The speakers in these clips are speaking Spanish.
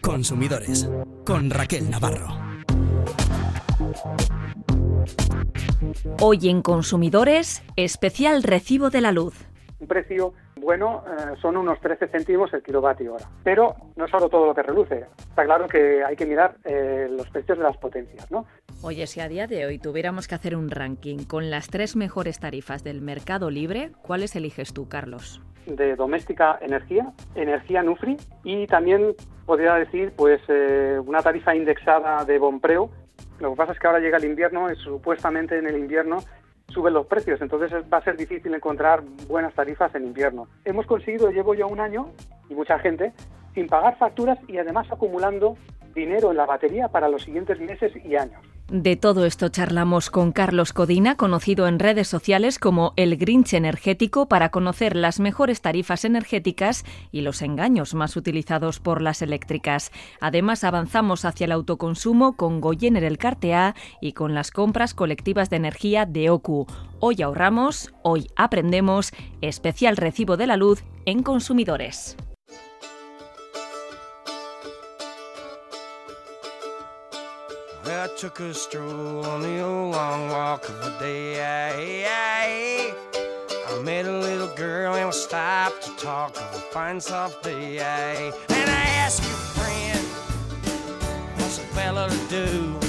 Consumidores con Raquel Navarro. Hoy en Consumidores, especial recibo de la luz. Un precio bueno eh, son unos 13 céntimos el kilovatio hora. Pero no es solo todo lo que reluce. Está claro que hay que mirar eh, los precios de las potencias, ¿no? Oye, si a día de hoy tuviéramos que hacer un ranking con las tres mejores tarifas del mercado libre, ¿cuáles eliges tú, Carlos? De doméstica energía, energía Nufri y también podría decir pues eh, una tarifa indexada de Bompreo. Lo que pasa es que ahora llega el invierno y supuestamente en el invierno suben los precios, entonces va a ser difícil encontrar buenas tarifas en invierno. Hemos conseguido, llevo ya un año y mucha gente, sin pagar facturas y además acumulando dinero en la batería para los siguientes meses y años. De todo esto charlamos con Carlos Codina, conocido en redes sociales como el Grinch energético, para conocer las mejores tarifas energéticas y los engaños más utilizados por las eléctricas. Además, avanzamos hacia el autoconsumo con Goyener el Cartea y con las compras colectivas de energía de OCU. Hoy ahorramos, hoy aprendemos, especial recibo de la luz en consumidores. I took a stroll on the old long walk of the day. I, I met a little girl and we stopped to talk of a fine soft day. And I asked your friend, what's a fella to do?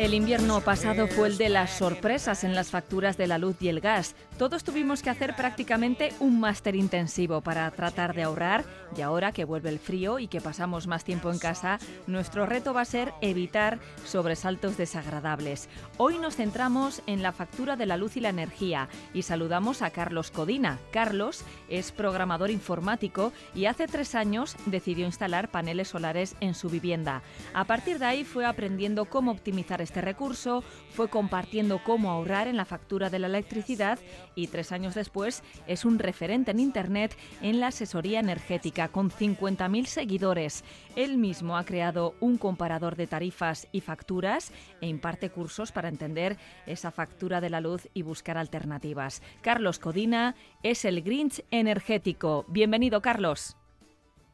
El invierno pasado fue el de las sorpresas en las facturas de la luz y el gas. Todos tuvimos que hacer prácticamente un máster intensivo para tratar de ahorrar y ahora que vuelve el frío y que pasamos más tiempo en casa, nuestro reto va a ser evitar sobresaltos desagradables. Hoy nos centramos en la factura de la luz y la energía y saludamos a Carlos Codina. Carlos es programador informático y hace tres años decidió instalar paneles solares en su vivienda. A partir de ahí fue aprendiendo cómo optimizar este recurso, fue compartiendo cómo ahorrar en la factura de la electricidad y tres años después es un referente en Internet en la asesoría energética con 50.000 seguidores. Él mismo ha creado un comparador de tarifas y facturas e imparte cursos para entender esa factura de la luz y buscar alternativas. Carlos Codina es el Grinch energético. Bienvenido, Carlos.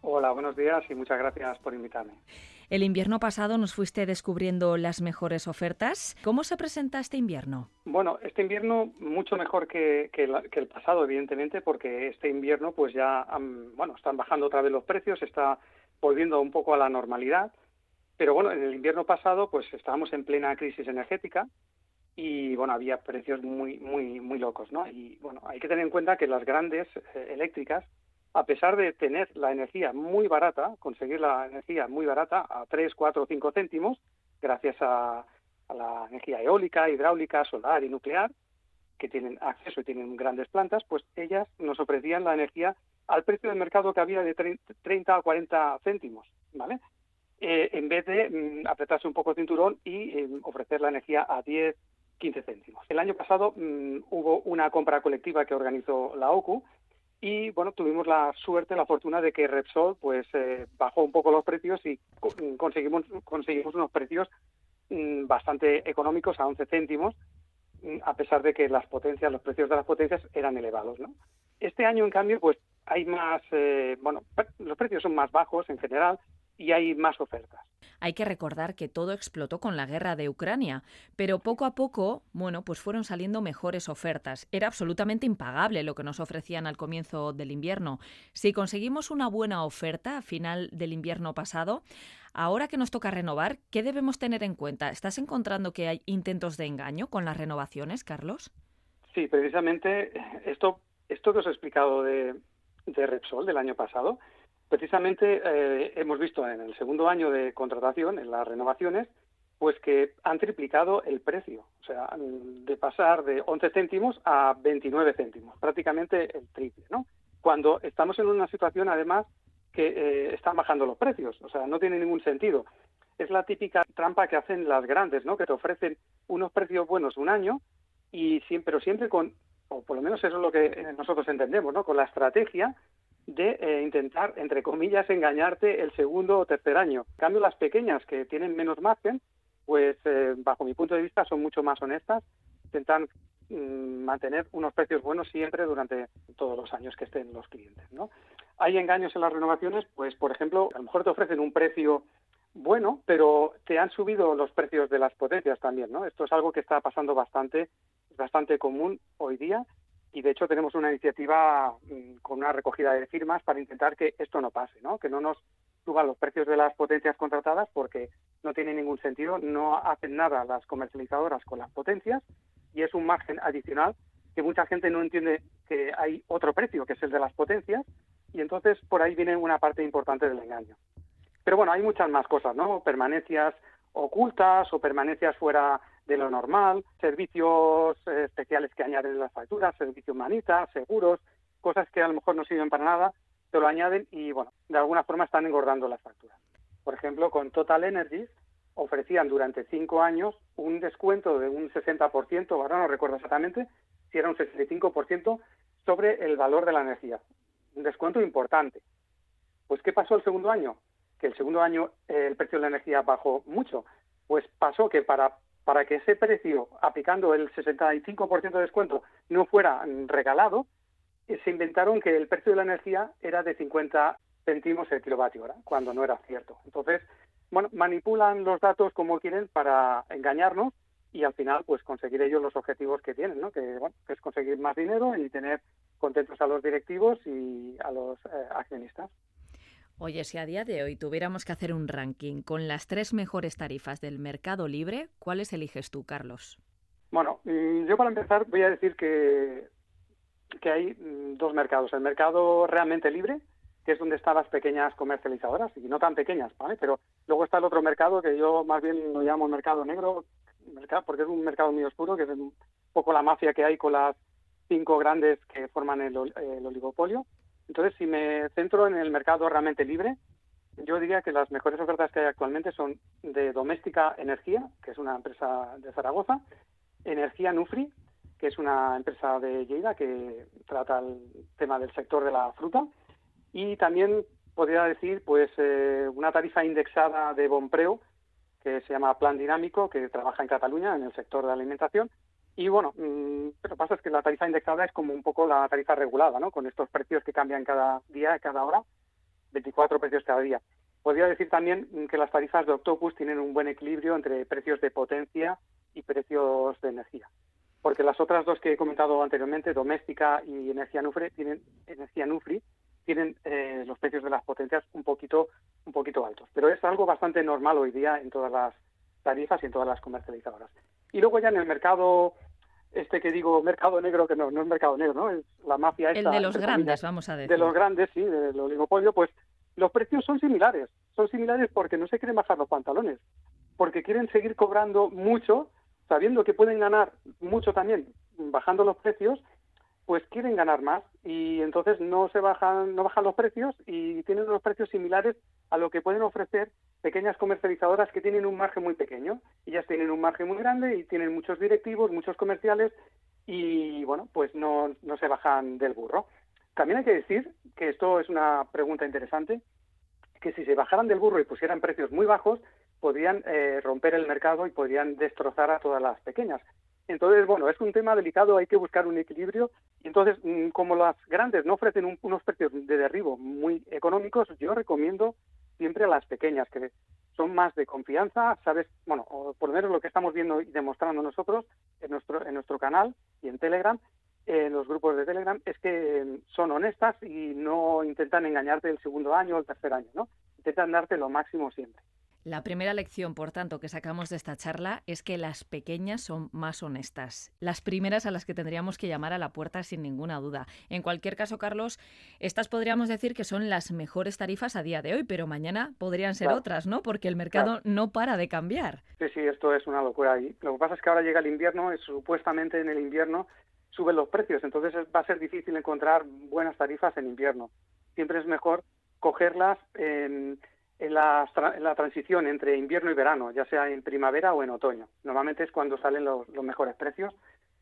Hola, buenos días y muchas gracias por invitarme. El invierno pasado nos fuiste descubriendo las mejores ofertas. ¿Cómo se presenta este invierno? Bueno, este invierno mucho mejor que, el pasado, evidentemente, porque este invierno pues ya bueno, están bajando otra vez los precios, está volviendo un poco a la normalidad. Pero bueno, en el invierno pasado pues estábamos en plena crisis energética y bueno, había precios muy muy muy locos, ¿no? Y bueno, hay que tener en cuenta que las grandes eh, eléctricas a pesar de tener la energía muy barata, conseguir la energía muy barata a 3, 4 o 5 céntimos, gracias a, la energía eólica, hidráulica, solar y nuclear, que tienen acceso y tienen grandes plantas, pues ellas nos ofrecían la energía al precio del mercado que había de 30 a 40 céntimos, ¿vale? Eh, en vez de mm, apretarse un poco el cinturón y eh, ofrecer la energía a 10, 15 céntimos. El año pasado mm, hubo una compra colectiva que organizó la OCU y bueno tuvimos la suerte la fortuna de que Repsol pues eh, bajó un poco los precios y conseguimos conseguimos unos precios mm, bastante económicos a 11 céntimos mm, a pesar de que las potencias los precios de las potencias eran elevados ¿no? este año en cambio pues hay más eh, bueno los precios son más bajos en general y hay más ofertas. Hay que recordar que todo explotó con la guerra de Ucrania, pero poco a poco, bueno, pues fueron saliendo mejores ofertas. Era absolutamente impagable lo que nos ofrecían al comienzo del invierno. Si conseguimos una buena oferta a final del invierno pasado, ahora que nos toca renovar, ¿qué debemos tener en cuenta? ¿Estás encontrando que hay intentos de engaño con las renovaciones, Carlos? Sí, precisamente esto, esto que os he explicado de, de Repsol del año pasado, Precisamente eh, hemos visto en el segundo año de contratación, en las renovaciones, pues que han triplicado el precio, o sea, de pasar de 11 céntimos a 29 céntimos, prácticamente el triple, ¿no? Cuando estamos en una situación, además, que eh, están bajando los precios, o sea, no tiene ningún sentido. Es la típica trampa que hacen las grandes, ¿no? Que te ofrecen unos precios buenos un año y siempre, pero siempre con, o por lo menos eso es lo que eh, nosotros entendemos, ¿no? Con la estrategia de eh, intentar, entre comillas, engañarte el segundo o tercer año. En cambio, las pequeñas que tienen menos margen, pues eh, bajo mi punto de vista son mucho más honestas, intentan mm, mantener unos precios buenos siempre durante todos los años que estén los clientes. ¿no? Hay engaños en las renovaciones, pues por ejemplo, a lo mejor te ofrecen un precio bueno, pero te han subido los precios de las potencias también, ¿no? Esto es algo que está pasando bastante, bastante común hoy día y de hecho tenemos una iniciativa mm, con una recogida de firmas para intentar que esto no pase, ¿no? Que no nos suban los precios de las potencias contratadas porque no tiene ningún sentido, no hacen nada las comercializadoras con las potencias y es un margen adicional que mucha gente no entiende que hay otro precio, que es el de las potencias, y entonces por ahí viene una parte importante del engaño. Pero bueno, hay muchas más cosas, ¿no? Permanencias ocultas o permanencias fuera de lo normal, servicios eh, especiales que añaden en las facturas, servicios manitas, seguros, cosas que a lo mejor no sirven para nada, te lo añaden y bueno, de alguna forma están engordando las facturas. Por ejemplo, con Total Energies ofrecían durante cinco años un descuento de un 60%, ahora no recuerdo exactamente, si era un 65% sobre el valor de la energía. Un descuento importante. Pues, ¿qué pasó el segundo año? que el segundo año eh, el precio de la energía bajó mucho, pues pasó que para, para que ese precio, aplicando el 65% de descuento, no fuera regalado, eh, se inventaron que el precio de la energía era de 50 céntimos el kilovatio hora, cuando no era cierto. Entonces, bueno, manipulan los datos como quieren para engañarnos y al final pues conseguir ellos los objetivos que tienen, ¿no? Que, bueno, que es conseguir más dinero y tener contentos a los directivos y a los eh, accionistas. Oye, si a día de hoy tuviéramos que hacer un ranking con las tres mejores tarifas del mercado libre, ¿cuáles eliges tú, Carlos? Bueno, mm, yo para empezar voy a decir que, que hay mm, dos mercados. El mercado realmente libre, que es donde están las pequeñas comercializadoras, y no tan pequeñas, ¿vale? Pero luego está el otro mercado que yo más bien lo llamo mercado negro, porque es un mercado muy oscuro, que es un poco la mafia que hay con las cinco grandes que forman el oligopolio. Entonces, si me centro en el mercado realmente libre, yo diría que las mejores ofertas que hay actualmente son de Doméstica Energía, que es una empresa de Zaragoza, Energía Nufri, que es una empresa de Lleida que trata el tema del sector de la fruta, y también podría decir pues eh, una tarifa indexada de Bompreo, que se llama Plan Dinámico, que trabaja en Cataluña en el sector de la alimentación, y bueno, mm, lo que pasa es que la tarifa indexada es como un poco la tarifa regulada, ¿no? Con estos precios que cambian cada día, cada hora, 24 precios cada día. Podría decir también que las tarifas de Octopus tienen un buen equilibrio entre precios de potencia y precios de energía. Porque las otras dos que he comentado anteriormente, doméstica y energía Nufri, tienen, energía Nufri, tienen eh, los precios de las potencias un poquito, un poquito altos. Pero es algo bastante normal hoy día en todas las tarifas y en todas las comercializadoras. Y luego ya en el mercado este que digo mercado negro, que no, no es mercado negro, ¿no? Es la mafia esta. El de los grandes, vamos a decir. De los grandes, sí, del oligopolio, pues los precios son similares. Son similares porque no se quieren bajar los pantalones, porque quieren seguir cobrando mucho, sabiendo que pueden ganar mucho también bajando los precios, pues quieren ganar más y entonces no se bajan no bajan los precios y tienen unos precios similares a lo que pueden ofrecer pequeñas comercializadoras que tienen un margen muy pequeño. Ellas tienen un margen muy grande y tienen muchos directivos, muchos comerciales y, bueno, pues no, no se bajan del burro. También hay que decir que esto es una pregunta interesante, que si se bajaran del burro y pusieran precios muy bajos, podrían eh, romper el mercado y podrían destrozar a todas las pequeñas. Entonces, bueno, es un tema delicado, hay que buscar un equilibrio. Y entonces, mm, como las grandes no ofrecen unos precios de derribo muy económicos, yo recomiendo siempre a las pequeñas, que son más de confianza, sabes, bueno, por lo menos lo que estamos viendo y demostrando nosotros en nuestro, en nuestro canal y en Telegram, en los grupos de Telegram, es que son honestas y no intentan engañarte el segundo año o el tercer año, ¿no? Intentan darte lo máximo siempre. La primera lección, por tanto, que sacamos de esta charla es que las pequeñas son más honestas. Las primeras a las que tendríamos que llamar a la puerta sin ninguna duda. En cualquier caso, Carlos, estas podríamos decir que son las mejores tarifas a día de hoy, pero mañana podrían ser otras, ¿no? Porque el mercado no para de cambiar. Sí, sí, esto es una locura. Y lo que pasa es que ahora llega el invierno, y supuestamente en el invierno suben los precios, entonces va a ser difícil encontrar buenas tarifas en invierno. Siempre es mejor cogerlas en en la, transición entre invierno y verano, ya sea en primavera o en otoño. Normalmente es cuando salen los, mejores precios,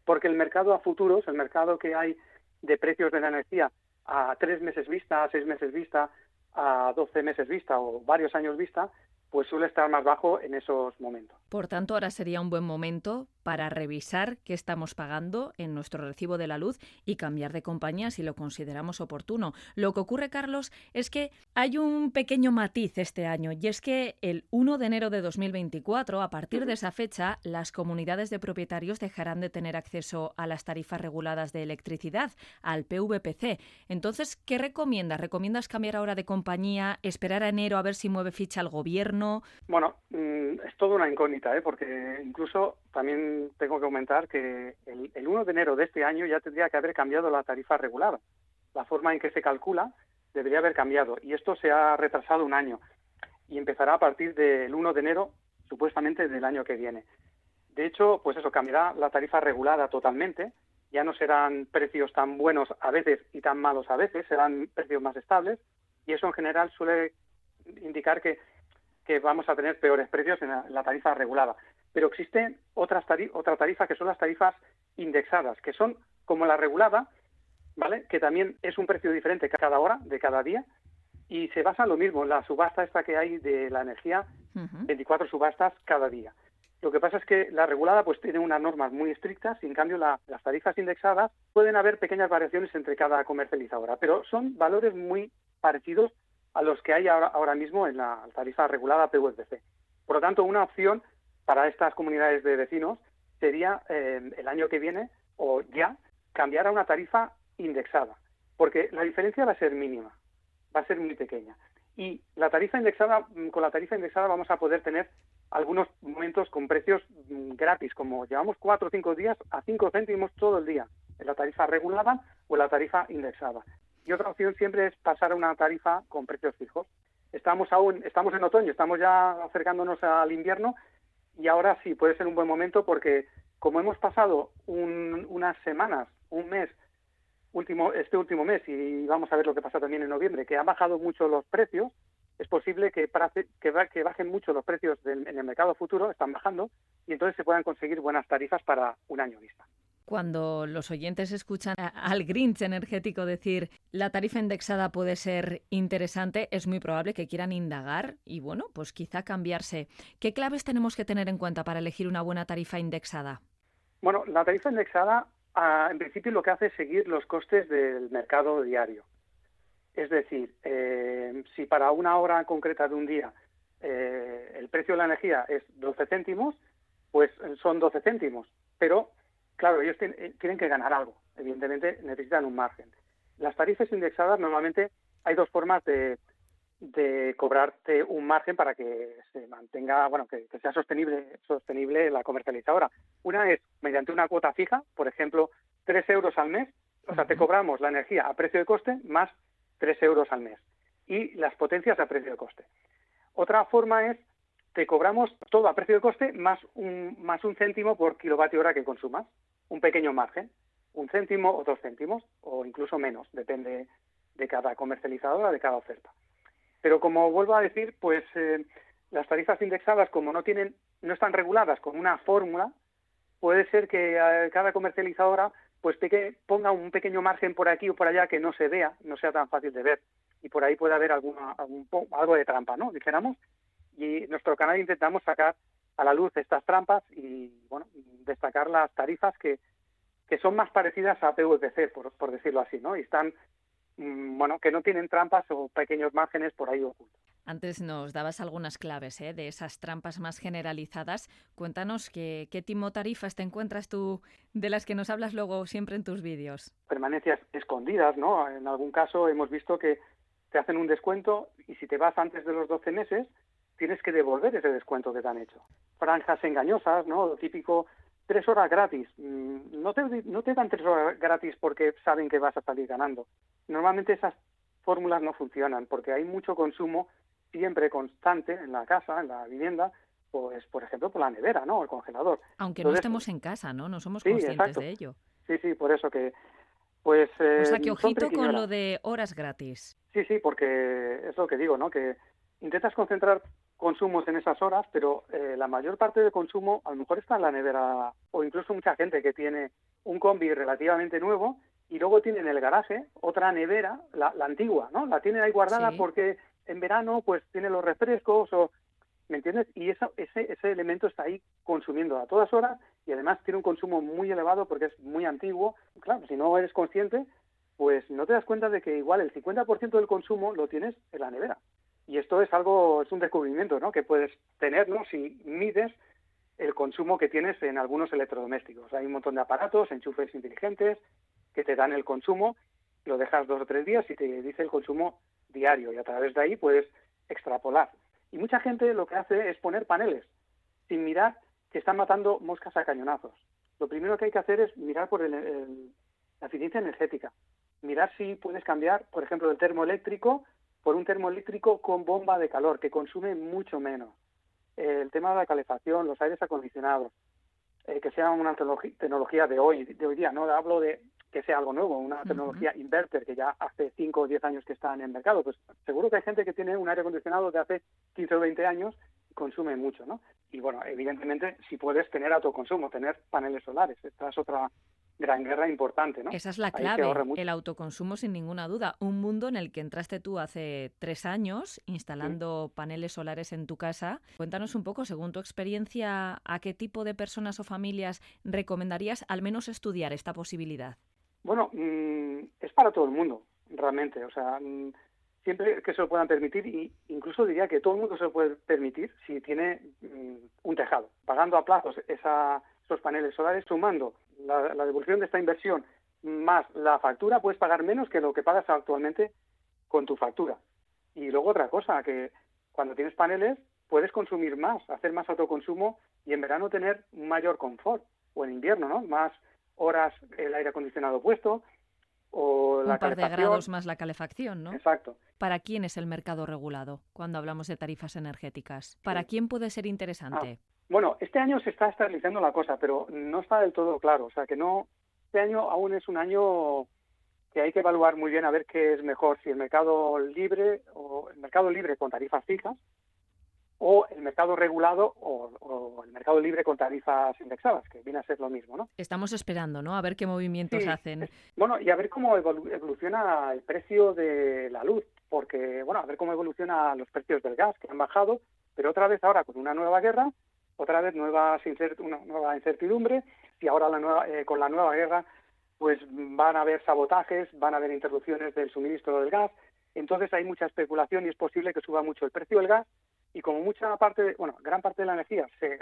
porque el mercado a futuros, el mercado que hay de precios de la energía a tres meses vista, a seis meses vista, a doce meses vista o varios años vista, pues suele estar más bajo en esos momentos. Por tanto, ahora sería un buen momento para revisar qué estamos pagando en nuestro recibo de la luz y cambiar de compañía si lo consideramos oportuno. Lo que ocurre, Carlos, es que hay un pequeño matiz este año y es que el 1 de enero de 2024, a partir de esa fecha, las comunidades de propietarios dejarán de tener acceso a las tarifas reguladas de electricidad, al PVPC. Entonces, ¿qué recomiendas? ¿Recomiendas cambiar ahora de compañía, esperar a enero a ver si mueve ficha el gobierno? Bueno, mm, es toda una incógnita, ¿eh? porque incluso también tengo que comentar que el, el 1 de enero de este año ya tendría que haber cambiado la tarifa regulada. La forma en que se calcula debería haber cambiado y esto se ha retrasado un año y empezará a partir del 1 de enero supuestamente del año que viene. De hecho, pues eso, cambiará la tarifa regulada totalmente, ya no serán precios tan buenos a veces y tan malos a veces, serán precios más estables y eso en general suele indicar que, que vamos a tener peores precios en la, tarifa regulada. Pero existen otras otra tarifa que son las tarifas indexadas, que son como la regulada, ¿vale? Que también es un precio diferente cada hora, de cada día, y se basa en lo mismo, en la subasta esta que hay de la energía, 24 subastas cada día. Lo que pasa es que la regulada pues tiene unas normas muy estrictas y en cambio las tarifas indexadas pueden haber pequeñas variaciones entre cada comercializadora, pero son valores muy parecidos a los que hay ahora, mismo en la tarifa regulada PVPC. Por lo tanto, una opción para estas comunidades de vecinos sería eh, el año que viene o ya cambiar a una tarifa indexada, porque la diferencia va a ser mínima, va a ser muy pequeña. Y la tarifa indexada, mm, con la tarifa indexada vamos a poder tener algunos momentos con precios mm, gratis, como llevamos cuatro o cinco días a cinco céntimos todo el día, en la tarifa regulada o en la tarifa indexada. Y otra opción siempre es pasar a una tarifa con precios fijos. Estamos aún, estamos en otoño, estamos ya acercándonos al invierno y ahora sí puede ser un buen momento porque como hemos pasado unas semanas, un mes último, este último mes, y vamos a ver lo que pasa también en noviembre, que han bajado mucho los precios, es posible que, que, bajen mucho los precios en el mercado futuro, están bajando, y entonces se puedan conseguir buenas tarifas para un año vista. Cuando los oyentes escuchan al Grinch energético decir la tarifa indexada puede ser interesante, es muy probable que quieran indagar y, bueno, pues quizá cambiarse. ¿Qué claves tenemos que tener en cuenta para elegir una buena tarifa indexada? Bueno, la tarifa indexada en principio lo que hace es seguir los costes del mercado diario. Es decir, eh, si para una hora concreta de un día eh, el precio de la energía es 12 céntimos, pues son 12 céntimos. Pero, claro, ellos eh, tienen que ganar algo. Evidentemente necesitan un margen. Las tarifas indexadas normalmente hay dos formas de, de cobrarte un margen para que se mantenga, bueno, que, sea sostenible, sostenible la comercializadora. Una es mediante una cuota fija, por ejemplo, tres euros al mes, o sea, te cobramos la energía a precio de coste más tres euros al mes y las potencias a precio de coste. Otra forma es te cobramos todo a precio de coste más un, más un céntimo por kilovatio hora que consumas, un pequeño margen, un céntimo o dos céntimos, o incluso menos, depende de cada comercializadora, de cada oferta. Pero como vuelvo a decir, pues eh, las tarifas indexadas, como no tienen, no están reguladas con una fórmula, puede ser que eh, cada comercializadora pues ponga un pequeño margen por aquí o por allá que no se vea, no sea tan fácil de ver. Y por ahí puede haber alguna, algo de trampa, ¿no? Dijéramos. Y en nuestro canal intentamos sacar a la luz estas trampas y, bueno, destacar las tarifas que, que son más parecidas a PVPC, por, por decirlo así, ¿no? Y están Mm, bueno, que no tienen trampas o pequeños márgenes por ahí ocultos. Antes nos dabas algunas claves ¿eh? de esas trampas más generalizadas. Cuéntanos qué, qué timo tarifas te encuentras tú de las que nos hablas luego siempre en tus vídeos. Permanencias escondidas, ¿no? En algún caso hemos visto que te hacen un descuento y si te vas antes de los 12 meses, tienes que devolver ese descuento que te han hecho. Franjas engañosas, ¿no? Lo típico tres horas gratis. Mm, no te, no te dan tres horas gratis porque saben que vas a salir ganando. Normalmente esas fórmulas no funcionan porque hay mucho consumo siempre constante en la casa, en la vivienda, pues por ejemplo por la nevera, ¿no? El congelador. Aunque no estemos en casa, ¿no? No somos conscientes de ello. Sí, sí, por eso que pues eh, o sea que ojito con lo de horas gratis. Sí, sí, porque es lo que digo, ¿no? Que intentas concentrar consumos en esas horas, pero eh, la mayor parte del consumo a lo mejor está en la nevera o incluso mucha gente que tiene un combi relativamente nuevo y luego tiene en el garaje otra nevera, la, antigua, ¿no? La tiene ahí guardada porque en verano pues tiene los refrescos o ¿Me entiendes? Y eso, ese, ese elemento está ahí consumiendo a todas horas y además tiene un consumo muy elevado porque es muy antiguo. Claro, si no eres consciente, pues no te das cuenta de que igual el 50% del consumo lo tienes en la nevera. Y esto es algo, es un descubrimiento, ¿no? Que puedes tener, ¿no? Si mides el consumo que tienes en algunos electrodomésticos. Hay un montón de aparatos, enchufes inteligentes, que te dan el consumo, lo dejas dos o tres días y te dice el consumo diario y a través de ahí puedes extrapolar. Y mucha gente lo que hace es poner paneles sin mirar que están matando moscas a cañonazos. Lo primero que hay que hacer es mirar por la eficiencia energética, mirar si puedes cambiar, por ejemplo, el termoeléctrico por un termoeléctrico con bomba de calor, que consume mucho menos. el tema de la calefacción, los aires acondicionados, eh, que sea una tecnología de hoy, de hoy día, no hablo de que sea algo nuevo, una tecnología inverter que ya hace 5 o 10 años que está en el mercado, pues seguro que hay gente que tiene un aire acondicionado de hace 15 o 20 años y consume mucho, ¿no? Y bueno, evidentemente, si puedes tener autoconsumo, tener paneles solares, esta es otra gran guerra importante, ¿no? Esa es la clave, el autoconsumo sin ninguna duda. Un mundo en el que entraste tú hace tres años instalando paneles solares en tu casa. Cuéntanos un poco, según tu experiencia, ¿a qué tipo de personas o familias recomendarías al menos estudiar esta posibilidad? Bueno, mm, es para todo el mundo, realmente. O sea, mm, siempre que se lo puedan permitir, y incluso diría que todo el mundo se lo puede permitir si tiene mm, un tejado, pagando a plazos esa, esos paneles solares, sumando la, devolución de esta inversión más la factura, puedes pagar menos que lo que pagas actualmente con tu factura. Y luego otra cosa, que cuando tienes paneles puedes consumir más, hacer más autoconsumo y en verano tener un mayor confort, o en invierno, ¿no? Más horas el aire acondicionado puesto, o un par de grados más la calefacción, ¿no? Exacto. ¿Para quién es el mercado regulado cuando hablamos de tarifas energéticas? ¿Para quién puede ser interesante? Ah, bueno, este año se está estabilizando la cosa, pero no está del todo claro. O sea, que no. Este año aún es un año que hay que evaluar muy bien a ver qué es mejor, si el mercado libre o el mercado libre con tarifas fijas o el mercado regulado o, el mercado libre con tarifas indexadas, que viene a ser lo mismo, ¿no? Estamos esperando, ¿no? A ver qué movimientos hacen. Bueno, y a ver cómo evoluciona el precio de la luz, porque, bueno, a ver cómo evoluciona los precios del gas, que han bajado, pero otra vez ahora con una nueva guerra, otra vez nueva, una nueva incertidumbre y ahora la nueva, eh, con la nueva guerra pues van a haber sabotajes, van a haber interrupciones del suministro del gas, entonces hay mucha especulación y es posible que suba mucho el precio del gas y como mucha parte, bueno, gran parte de la energía se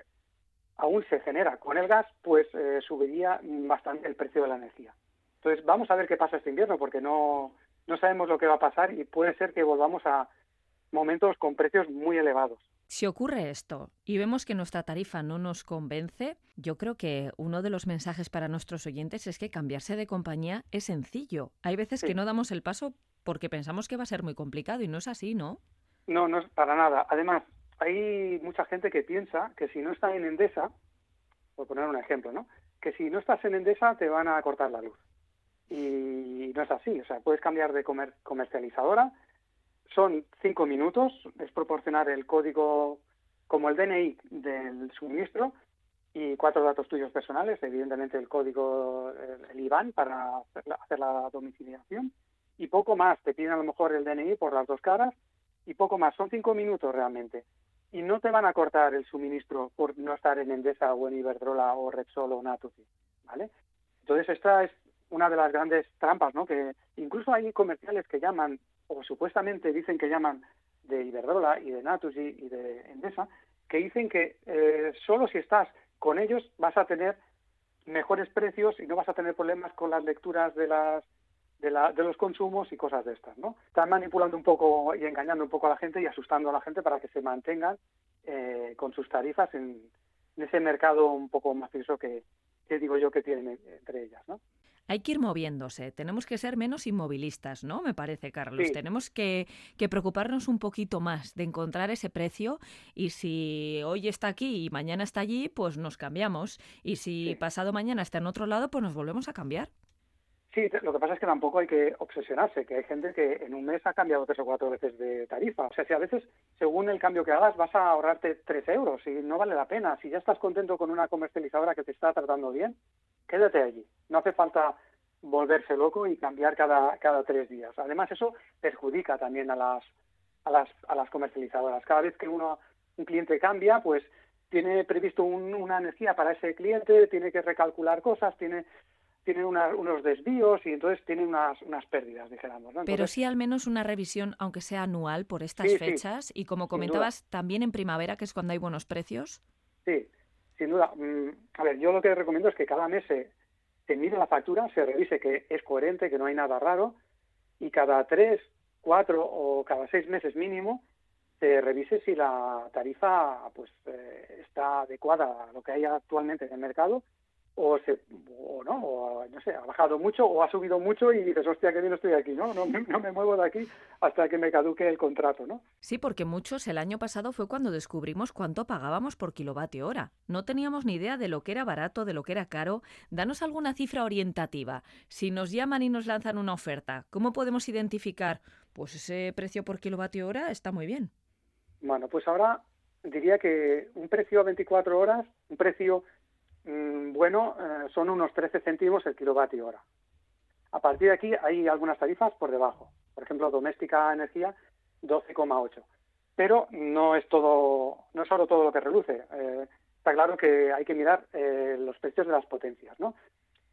aún se genera con el gas, pues eh, subiría bastante el precio de la energía. Entonces vamos a ver qué pasa este invierno porque no no sabemos lo que va a pasar y puede ser que volvamos a momentos con precios muy elevados. Si ocurre esto y vemos que nuestra tarifa no nos convence, yo creo que uno de los mensajes para nuestros oyentes es que cambiarse de compañía es sencillo. Hay veces que no damos el paso porque pensamos que va a ser muy complicado y no es así, ¿no? No, no es para nada. Además, hay mucha gente que piensa que si no está en Endesa, por poner un ejemplo, ¿no? Que si no estás en Endesa te van a cortar la luz. Y no es así. O sea, puedes cambiar de comercializadora son cinco minutos, es proporcionar el código como el DNI del suministro y cuatro datos tuyos personales, evidentemente el código, el, IBAN para hacer la, domiciliación y poco más, te piden a lo mejor el DNI por las dos caras y poco más, son cinco minutos realmente. Y no te van a cortar el suministro por no estar en Endesa o en Iberdrola o Repsol o Natufi, ¿vale? Entonces esta es una de las grandes trampas, ¿no? Que incluso hay comerciales que llaman o supuestamente dicen que llaman de Iberdrola y de Natus y, de Endesa, que dicen que eh, solo si estás con ellos vas a tener mejores precios y no vas a tener problemas con las lecturas de las de, la, de los consumos y cosas de estas, ¿no? Están manipulando un poco y engañando un poco a la gente y asustando a la gente para que se mantengan eh, con sus tarifas en, ese mercado un poco macizo que, que digo yo que tienen entre ellas, ¿no? Hay que ir moviéndose, tenemos que ser menos inmovilistas, ¿no? Me parece, Carlos. Tenemos que, preocuparnos un poquito más de encontrar ese precio y si hoy está aquí y mañana está allí, pues nos cambiamos. Y si pasado mañana está en otro lado, pues nos volvemos a cambiar. Sí, lo que pasa es que tampoco hay que obsesionarse, que hay gente que en un mes ha cambiado tres o cuatro veces de tarifa. O sea, si a veces, según el cambio que hagas, vas a ahorrarte tres euros y no vale la pena. Si ya estás contento con una comercializadora que te está tratando bien, quédate allí. No hace falta volverse loco y cambiar cada, cada tres días. Además, eso perjudica también a las, a las, a las comercializadoras. Cada vez que uno un cliente cambia, pues tiene previsto una energía para ese cliente, tiene que recalcular cosas, tiene tienen unos desvíos y entonces tienen unas, unas pérdidas, dijéramos. Pero sí al menos una revisión, aunque sea anual, por estas fechas. y como comentabas, también en primavera, que es cuando hay buenos precios. Sí, sin duda. Mm, a ver, yo lo que recomiendo es que cada mes se, se mire la factura, se revise que es coherente, que no hay nada raro, y cada tres, cuatro o cada seis meses mínimo se revise si la tarifa pues eh, está adecuada a lo que hay actualmente en el mercado o, se, o no, o no sé, ha bajado mucho o ha subido mucho y dices, hostia, que bien estoy aquí, ¿no? No, no me muevo de aquí hasta que me caduque el contrato, ¿no? Sí, porque muchos el año pasado fue cuando descubrimos cuánto pagábamos por kilovatio hora. No teníamos ni idea de lo que era barato, de lo que era caro. Danos alguna cifra orientativa. Si nos llaman y nos lanzan una oferta, ¿cómo podemos identificar? Pues ese precio por kilovatio hora está muy bien. Bueno, pues ahora diría que un precio a 24 horas, un precio bueno, eh, son unos 13 céntimos el kilovatio hora. A partir de aquí hay algunas tarifas por debajo. Por ejemplo, doméstica energía 12,8. Pero no es todo, no es solo todo lo que reluce. Eh, está claro que hay que mirar eh, los precios de las potencias, ¿no?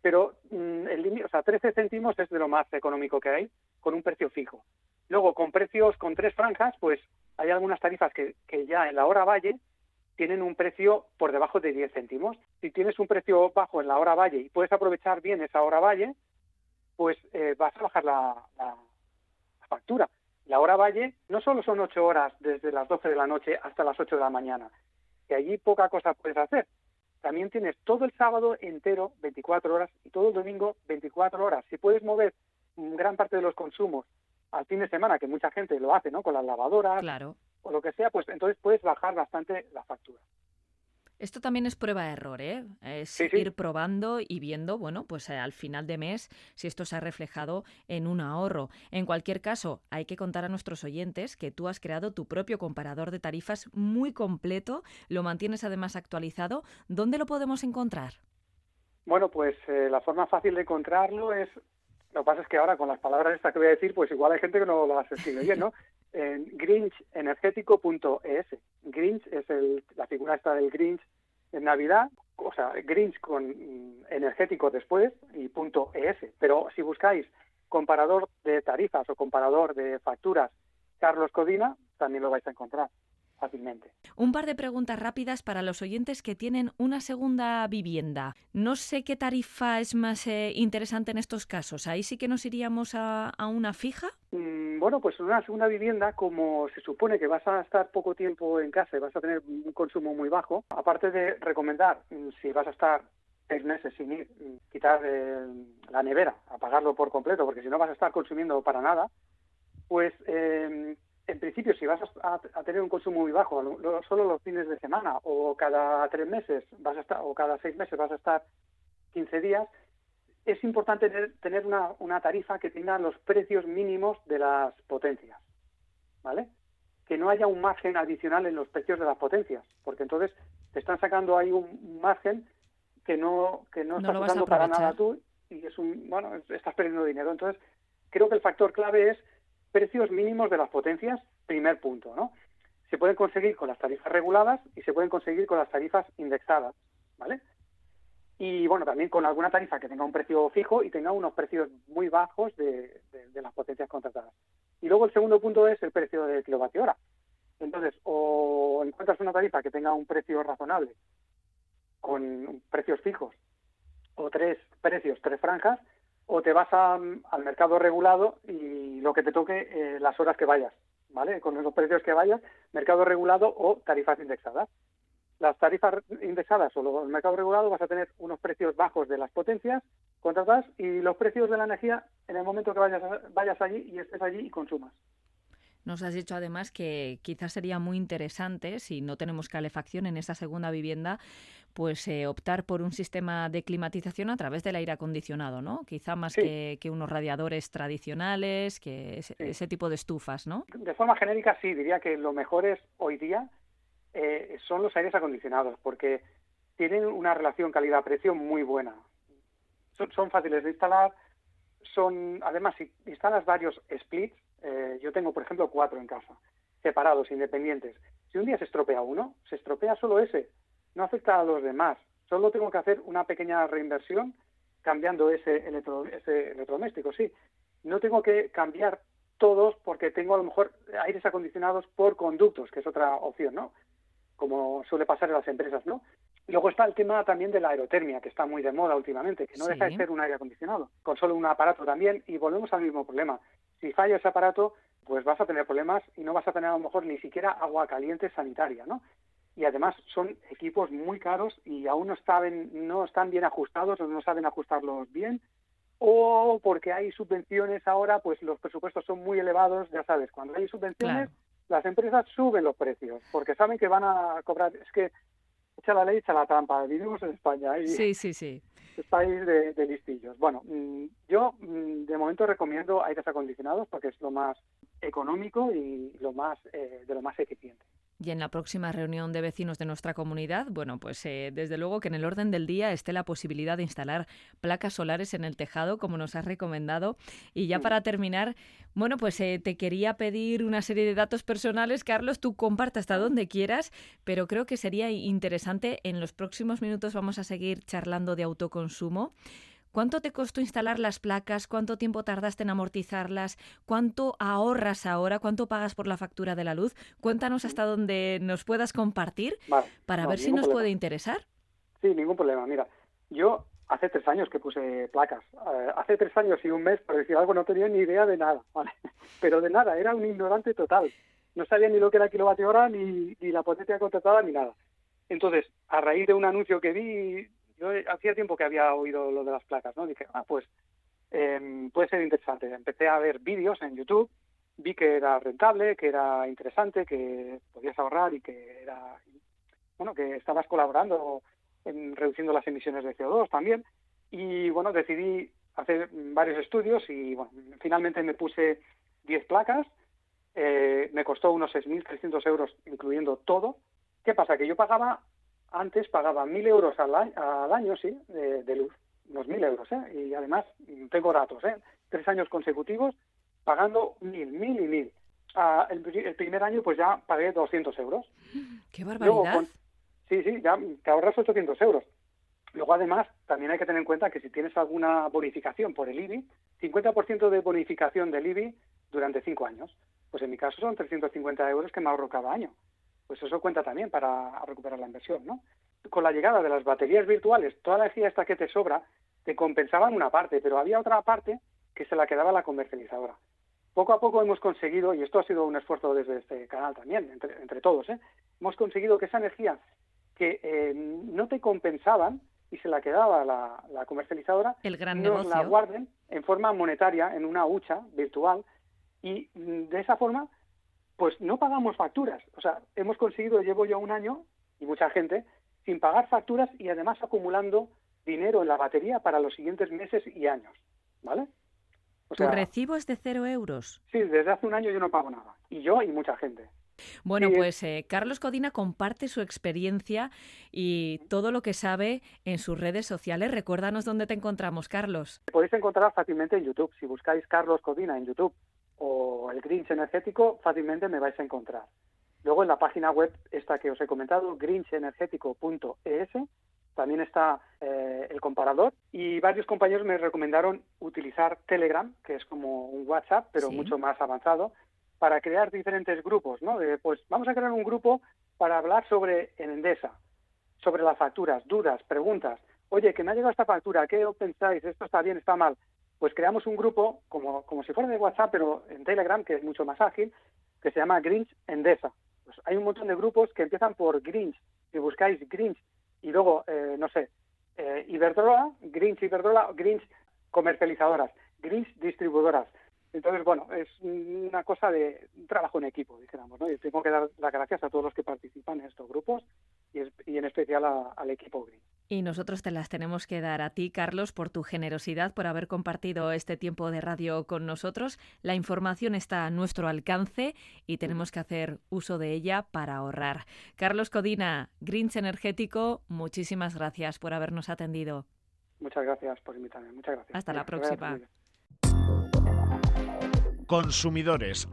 Pero mm, el o sea, 13 céntimos es de lo más económico que hay, con un precio fijo. Luego, con precios con tres franjas, pues hay algunas tarifas que, que ya en la hora valle tienen un precio por debajo de 10 céntimos. Si tienes un precio bajo en la hora valle y puedes aprovechar bien esa hora valle, pues eh, vas a bajar la, factura. La hora valle no solo son 8 horas desde las 12 de la noche hasta las 8 de la mañana, que allí poca cosa puedes hacer. También tienes todo el sábado entero, 24 horas, y todo el domingo, 24 horas. Si puedes mover gran parte de los consumos al fin de semana, que mucha gente lo hace, ¿no? Con las lavadoras, claro o lo que sea, pues entonces puedes bajar bastante la factura. Esto también es prueba-error, ¿eh? Es ir probando y viendo, bueno, pues eh, al final de mes si esto se ha reflejado en un ahorro. En cualquier caso, hay que contar a nuestros oyentes que tú has creado tu propio comparador de tarifas muy completo, lo mantienes además actualizado. ¿Dónde lo podemos encontrar? Bueno, pues eh, la forma fácil de encontrarlo es, lo que pasa es que ahora con las palabras estas que voy a decir, pues igual hay gente que no las escribe bien, ¿no? en grinchenergético.es. Grinch es el, la figura esta del Grinch en Navidad, o sea, Grinch con mm, energético después y punto .es. Pero si buscáis comparador de tarifas o comparador de facturas Carlos Codina, también lo vais a encontrar fácilmente. Un par de preguntas rápidas para los oyentes que tienen una segunda vivienda. No sé qué tarifa es más eh, interesante en estos casos. Ahí sí que nos iríamos a, una fija. Mm, bueno, pues en una segunda vivienda, como se supone que vas a estar poco tiempo en casa y vas a tener un consumo muy bajo, aparte de recomendar mm, si vas a estar seis meses sin ir, mm, quitar la nevera, apagarlo por completo, porque si no vas a estar consumiendo para nada, pues eh, en principio, si vas a, tener un consumo muy bajo, solo los fines de semana, o cada tres meses vas a estar, o cada seis meses vas a estar 15 días, es importante tener, una, tarifa que tenga los precios mínimos de las potencias, ¿vale? Que no haya un margen adicional en los precios de las potencias, porque entonces te están sacando ahí un margen que no que no, estás usando para nada tú y es un bueno estás perdiendo dinero. Entonces creo que el factor clave es precios mínimos de las potencias, primer punto, ¿no? Se pueden conseguir con las tarifas reguladas y se pueden conseguir con las tarifas indexadas, ¿vale? Y bueno, también con alguna tarifa que tenga un precio fijo y tenga unos precios muy bajos de, las potencias contratadas. Y luego el segundo punto es el precio de kilovatio hora. Entonces, o encuentras una tarifa que tenga un precio razonable con precios fijos o tres precios, tres franjas, o te vas al mercado regulado y lo que te toque eh, las horas que vayas, ¿vale? Con los precios que vayas, mercado regulado o tarifas indexadas. Las tarifas indexadas o el mercado regulado vas a tener unos precios bajos de las potencias contratadas y los precios de la energía en el momento que vayas, vayas allí y estés allí y consumas. Nos has dicho además que quizás sería muy interesante, si no tenemos calefacción en esa segunda vivienda, pues eh, optar por un sistema de climatización a través del aire acondicionado, ¿no? Quizá más que, unos radiadores tradicionales, que ese, tipo de estufas, ¿no? De forma genérica sí, diría que lo mejor es hoy día eh, son los aires acondicionados, porque tienen una relación calidad-precio muy buena. Son, fáciles de instalar, son, además, si instalas varios splits, eh, yo tengo, por ejemplo, cuatro en casa, separados, independientes, Si un día se estropea uno, se estropea solo ese, no afecta a los demás. Solo tengo que hacer una pequeña reinversión cambiando ese, ese electrodoméstico, sí. No tengo que cambiar todos porque tengo a lo mejor aires acondicionados por conductos, que es otra opción, ¿no? Como suele pasar en las empresas, ¿no? Luego está el tema también de la aerotermia, que está muy de moda últimamente, que no deja de ser un aire acondicionado, con solo un aparato también, y volvemos al mismo problema. Si falla ese aparato, pues vas a tener problemas y no vas a tener a lo mejor ni siquiera agua caliente sanitaria, ¿no? Y además son equipos muy caros y aún no, saben, no están bien ajustados o no saben ajustarlos bien, o porque hay subvenciones ahora, pues los presupuestos son muy elevados, ya sabes, cuando hay subvenciones, las empresas suben los precios, porque saben que van a cobrar, es que echa la ley, echa la trampa. Vivimos en España y sí, sí, sí. es país de, listillos. Bueno, mm, yo mm, de momento recomiendo aires acondicionados porque es lo más económico y lo más eh, de lo más eficiente. Y en la próxima reunión de vecinos de nuestra comunidad, bueno, pues eh, desde luego que en el orden del día esté la posibilidad de instalar placas solares en el tejado, como nos has recomendado. Y ya para terminar, bueno, pues eh, te quería pedir una serie de datos personales, Carlos, tú comparte hasta donde quieras, pero creo que sería interesante, en los próximos minutos vamos a seguir charlando de autoconsumo. ¿Cuánto te costó instalar las placas? ¿Cuánto tiempo tardaste en amortizarlas? ¿Cuánto ahorras ahora? ¿Cuánto pagas por la factura de la luz? Cuéntanos hasta donde nos puedas compartir para ver si nos puede interesar. Sí, ningún problema. Mira, yo hace tres años que puse placas. Eh, hace tres años y un mes, por decir algo, no tenía ni idea de nada, ¿vale? Pero de nada, era un ignorante total. No sabía ni lo que era kilovatio hora, ni, ni la potencia contratada, ni nada. Entonces, a raíz de un anuncio que vi yo hacía tiempo que había oído lo de las placas, ¿no? Dije, ah, pues em, puede ser interesante. Empecé a ver vídeos en YouTube, vi que era rentable, que era interesante, que podías ahorrar y que era, bueno, que estabas colaborando en reduciendo las emisiones de CO2 también. Y bueno, decidí hacer varios estudios y bueno, finalmente me puse 10 placas. Eh, me costó unos 6.300 euros incluyendo todo. ¿Qué pasa? Que yo pagaba antes pagaba mil euros al año, sí, de, luz, unos mil euros, ¿eh? Y además tengo datos, ¿eh? Tres años consecutivos pagando mil, mil y mil. Ah, el, primer año pues ya pagué 200 euros. ¡Qué barbaridad! sí, sí, ya te ahorras 800 euros. Luego, además, también hay que tener en cuenta que si tienes alguna bonificación por el IBI, 50% de bonificación del IBI durante cinco años. Pues en mi caso son 350 euros que me ahorro cada año pues eso cuenta también para recuperar la inversión, ¿no? Con la llegada de las baterías virtuales, toda la energía esta que te sobra te compensaba en una parte, pero había otra parte que se la quedaba la comercializadora. Poco a poco hemos conseguido, y esto ha sido un esfuerzo desde este canal también, entre, todos, ¿eh? hemos conseguido que esa energía que eh, no te compensaban y se la quedaba la, comercializadora, El gran nos la guarden en forma monetaria en una hucha virtual y mm, de esa forma pues no pagamos facturas. O sea, hemos conseguido, llevo ya un año, y mucha gente, sin pagar facturas y además acumulando dinero en la batería para los siguientes meses y años. ¿Vale? O sea, ¿Tu recibo es de cero euros? Sí, desde hace un año yo no pago nada. Y yo y mucha gente. Bueno, pues eh, Carlos Codina comparte su experiencia y todo lo que sabe en sus redes sociales. Recuérdanos dónde te encontramos, Carlos. podéis encontrar fácilmente en YouTube. Si buscáis Carlos Codina en YouTube o el Grinch energético, fácilmente me vais a encontrar. Luego en la página web esta que os he comentado, grinchenergético.es, también está eh, el comparador y varios compañeros me recomendaron utilizar Telegram, que es como un WhatsApp, pero mucho más avanzado, para crear diferentes grupos, ¿no? pues vamos a crear un grupo para hablar sobre el Endesa, sobre las facturas, dudas, preguntas. Oye, que me ha llegado esta factura, ¿qué pensáis? ¿Esto está bien, está mal? Pues creamos un grupo como, como si fuera de WhatsApp, pero en Telegram, que es mucho más ágil, que se llama Grinch Endesa. Pues hay un montón de grupos que empiezan por Grinch. Si buscáis Grinch y luego, eh, no sé, eh, Iberdrola, Grinch Iberdrola, Grinch comercializadoras, Grinch distribuidoras. Entonces, bueno, es una cosa de trabajo en equipo, dijéramos, ¿no? Y tengo que dar las gracias a todos los que participan en estos grupos y, en especial al equipo Green. Y nosotros te las tenemos que dar a ti, Carlos, por tu generosidad, por haber compartido este tiempo de radio con nosotros. La información está a nuestro alcance y tenemos que hacer uso de ella para ahorrar. Carlos Codina, Greens Energético, muchísimas gracias por habernos atendido. Muchas gracias por invitarme. Muchas gracias. Hasta la próxima. Consumidores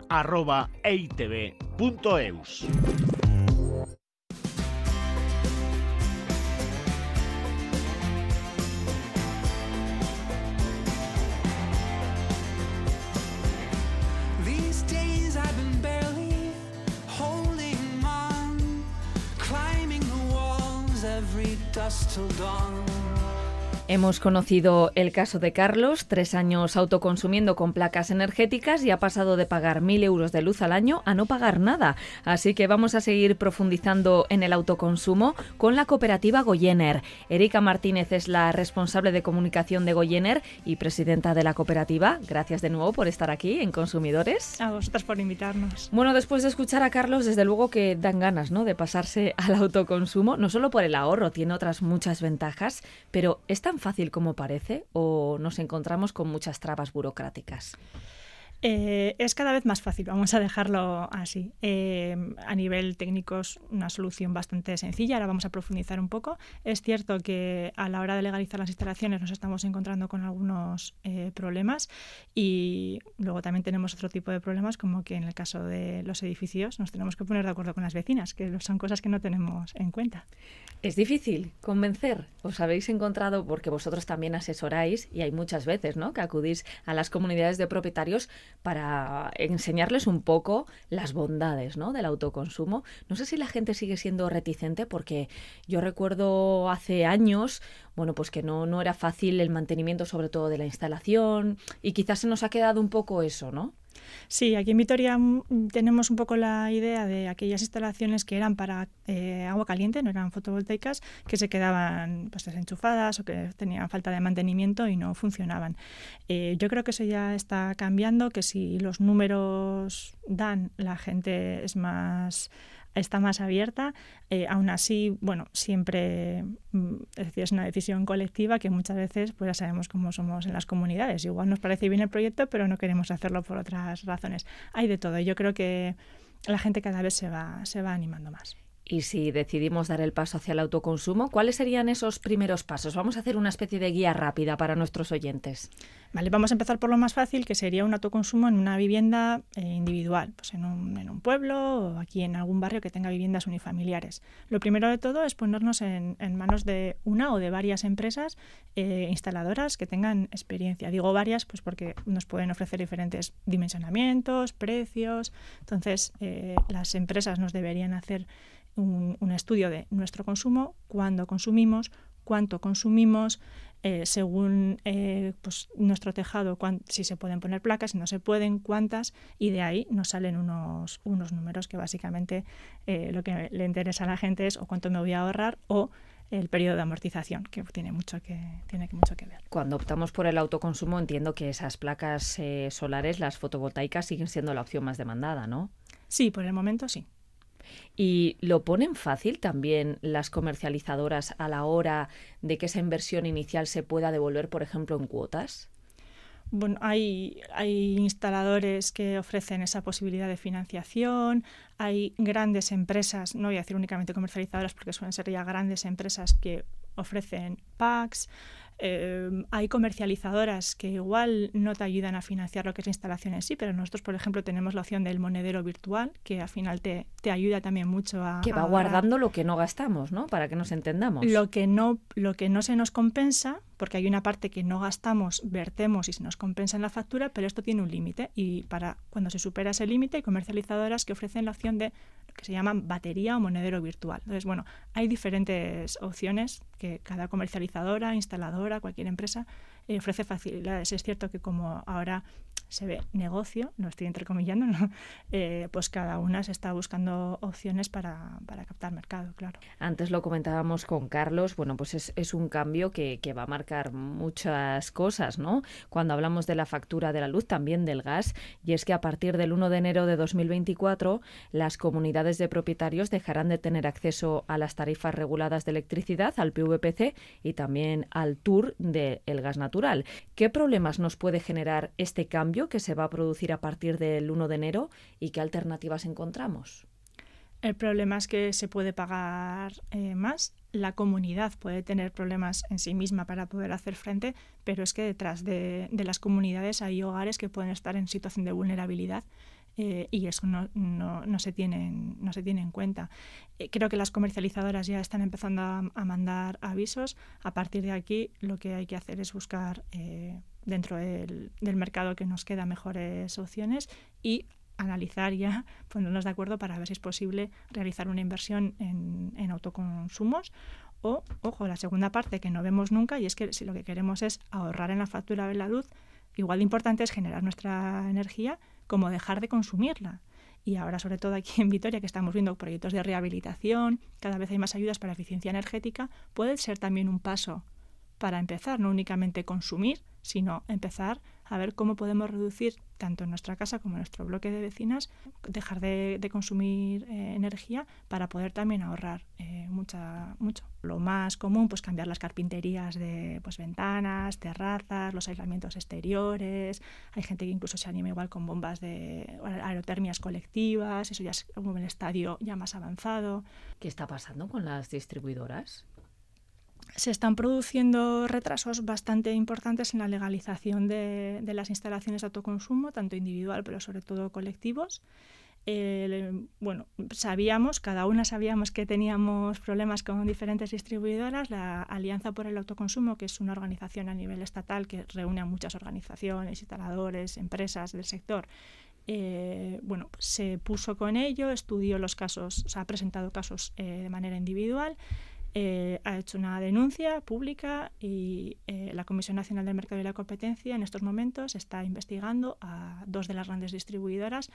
dusk till dawn. Hemos conocido el caso de Carlos, tres años autoconsumiendo con placas energéticas y ha pasado de pagar mil euros de luz al año a no pagar nada. Así que vamos a seguir profundizando en el autoconsumo con la cooperativa Goyener. Erika Martínez es la responsable de comunicación de Goyener y presidenta de la cooperativa. Gracias de nuevo por estar aquí en Consumidores. A vosotras por invitarnos. Bueno, después de escuchar a Carlos, desde luego que dan ganas ¿no? de pasarse al autoconsumo, no solo por el ahorro, tiene otras muchas ventajas, pero es fácil como parece o nos encontramos con muchas trabas burocráticas? Eh, es cada vez más fácil, vamos a dejarlo así. Eh, a nivel técnico es una solución bastante sencilla, ahora vamos a profundizar un poco. Es cierto que a la hora de legalizar las instalaciones nos estamos encontrando con algunos eh, problemas y luego también tenemos otro tipo de problemas como que en el caso de los edificios nos tenemos que poner de acuerdo con las vecinas, que son cosas que no tenemos en cuenta. Es difícil convencer. Os habéis encontrado, porque vosotros también asesoráis, y hay muchas veces ¿no? que acudís a las comunidades de propietarios para enseñarles un poco las bondades ¿no? del autoconsumo. No sé si la gente sigue siendo reticente porque yo recuerdo hace años bueno, pues que no, no era fácil el mantenimiento sobre todo de la instalación y quizás se nos ha quedado un poco eso, ¿no? Sí, aquí en Vitoria mm, tenemos un poco la idea de aquellas instalaciones que eran para eh, agua caliente, no eran fotovoltaicas, que se quedaban pues, desenchufadas o que tenían falta de mantenimiento y no funcionaban. Eh, yo creo que eso ya está cambiando, que si los números dan, la gente es más está más abierta. Eh, aún así, bueno, siempre mm, es, es una decisión colectiva que muchas veces pues ya sabemos cómo somos en las comunidades. Igual nos parece bien el proyecto, pero no queremos hacerlo por otras razones. Hay de todo. Yo creo que la gente cada vez se va, se va animando más. Y si decidimos dar el paso hacia el autoconsumo, ¿cuáles serían esos primeros pasos? Vamos a hacer una especie de guía rápida para nuestros oyentes. Vale, vamos a empezar por lo más fácil, que sería un autoconsumo en una vivienda eh, individual, pues en un, en un, pueblo o aquí en algún barrio que tenga viviendas unifamiliares. Lo primero de todo es ponernos en, manos de una o de varias empresas eh, instaladoras que tengan experiencia. Digo varias, pues porque nos pueden ofrecer diferentes dimensionamientos, precios. Entonces, eh, las empresas nos deberían hacer un, estudio de nuestro consumo, cuándo consumimos, cuánto consumimos, eh, según eh, pues, nuestro tejado, si se pueden poner placas, si no se pueden, cuántas, y de ahí nos salen unos, unos números que básicamente eh, lo que le interesa a la gente es o cuánto me voy a ahorrar o el periodo de amortización, que tiene mucho que, tiene mucho que ver. Cuando optamos por el autoconsumo, entiendo que esas placas solares, las fotovoltaicas, siguen siendo la opción más demandada, ¿no? Sí, por el momento sí. ¿Y lo ponen fácil también las comercializadoras a la hora de que esa inversión inicial se pueda devolver, por ejemplo, en cuotas? Bueno, hay, hay instaladores que ofrecen esa posibilidad de financiación, hay grandes empresas, no voy a decir únicamente comercializadoras porque suelen ser ya grandes empresas que ofrecen packs, eh, hay comercializadoras que igual no te ayudan a financiar lo que es la instalación en sí, pero nosotros, por ejemplo, tenemos la opción del monedero virtual, que al final te, te ayuda también mucho a... Que va guardando lo que no gastamos, ¿no? Para que nos entendamos. Lo que no, lo que no se nos compensa, porque hay una parte que no gastamos, vertemos y se nos compensa en la factura, pero esto tiene un límite y para cuando se supera ese límite hay comercializadoras que ofrecen la opción de lo que se llaman batería o monedero virtual. Entonces, bueno, hay diferentes opciones que cada comercializadora, instaladora, cualquier empresa ofrece facilidades. Es cierto que como ahora se ve negocio, lo estoy entrecomillando, ¿no? Eh, pues cada una se está buscando opciones para, captar mercado, claro. Antes lo comentábamos con Carlos, bueno, pues es, un cambio que, va a marcar muchas cosas, ¿no? Cuando hablamos de la factura de la luz, también del gas, y es que a partir del 1 de enero de 2024 las comunidades de propietarios dejarán de tener acceso a las tarifas reguladas de electricidad, al PVPC y también al TUR del gas natural. ¿Qué problemas nos puede generar este cambio? que se va a producir a partir del 1 de enero y qué alternativas encontramos? El problema es que se puede pagar eh, más. La comunidad puede tener problemas en sí misma para poder hacer frente, pero es que detrás de, las comunidades hay hogares que pueden estar en situación de vulnerabilidad eh, y eso no, no, se tiene, no se tiene en cuenta. Eh, creo que las comercializadoras ya están empezando a, mandar avisos. A partir de aquí lo que hay que hacer es buscar dentro del, mercado que nos queda mejores opciones y analizar ya, ponernos de acuerdo para ver si es posible realizar una inversión en, autoconsumos O, ojo, la segunda parte que no vemos nunca y es que si lo que queremos es ahorrar en la factura de la luz, igual de importante es generar nuestra energía como dejar de consumirla. Y ahora, sobre todo aquí en Vitoria, que estamos viendo proyectos de rehabilitación, cada vez hay más ayudas para eficiencia energética, puede ser también un paso para empezar, no únicamente consumir, sino empezar a ver cómo podemos reducir tanto en nuestra casa como en nuestro bloque de vecinas, dejar de, consumir eh, energía para poder también ahorrar eh, mucha, mucho. Lo más común, pues cambiar las carpinterías de pues, ventanas, terrazas, los aislamientos exteriores. Hay gente que incluso se anima igual con bombas de aerotermias colectivas, eso ya es un estadio ya más avanzado. ¿Qué está pasando con las distribuidoras? Se están produciendo retrasos bastante importantes en la legalización de, las instalaciones de autoconsumo, tanto individual pero sobre todo colectivos. bueno, sabíamos, cada una sabíamos que teníamos problemas con diferentes distribuidoras. La Alianza por el Autoconsumo, que es una organización a nivel estatal que reúne a muchas organizaciones, instaladores, empresas del sector, eh, bueno, se puso con ello, estudió los casos, se ha presentado casos eh, de manera individual eh, ha hecho una denuncia pública y eh, la Comisión Nacional del Mercado y la Competencia en estos momentos está investigando a dos de las grandes distribuidoras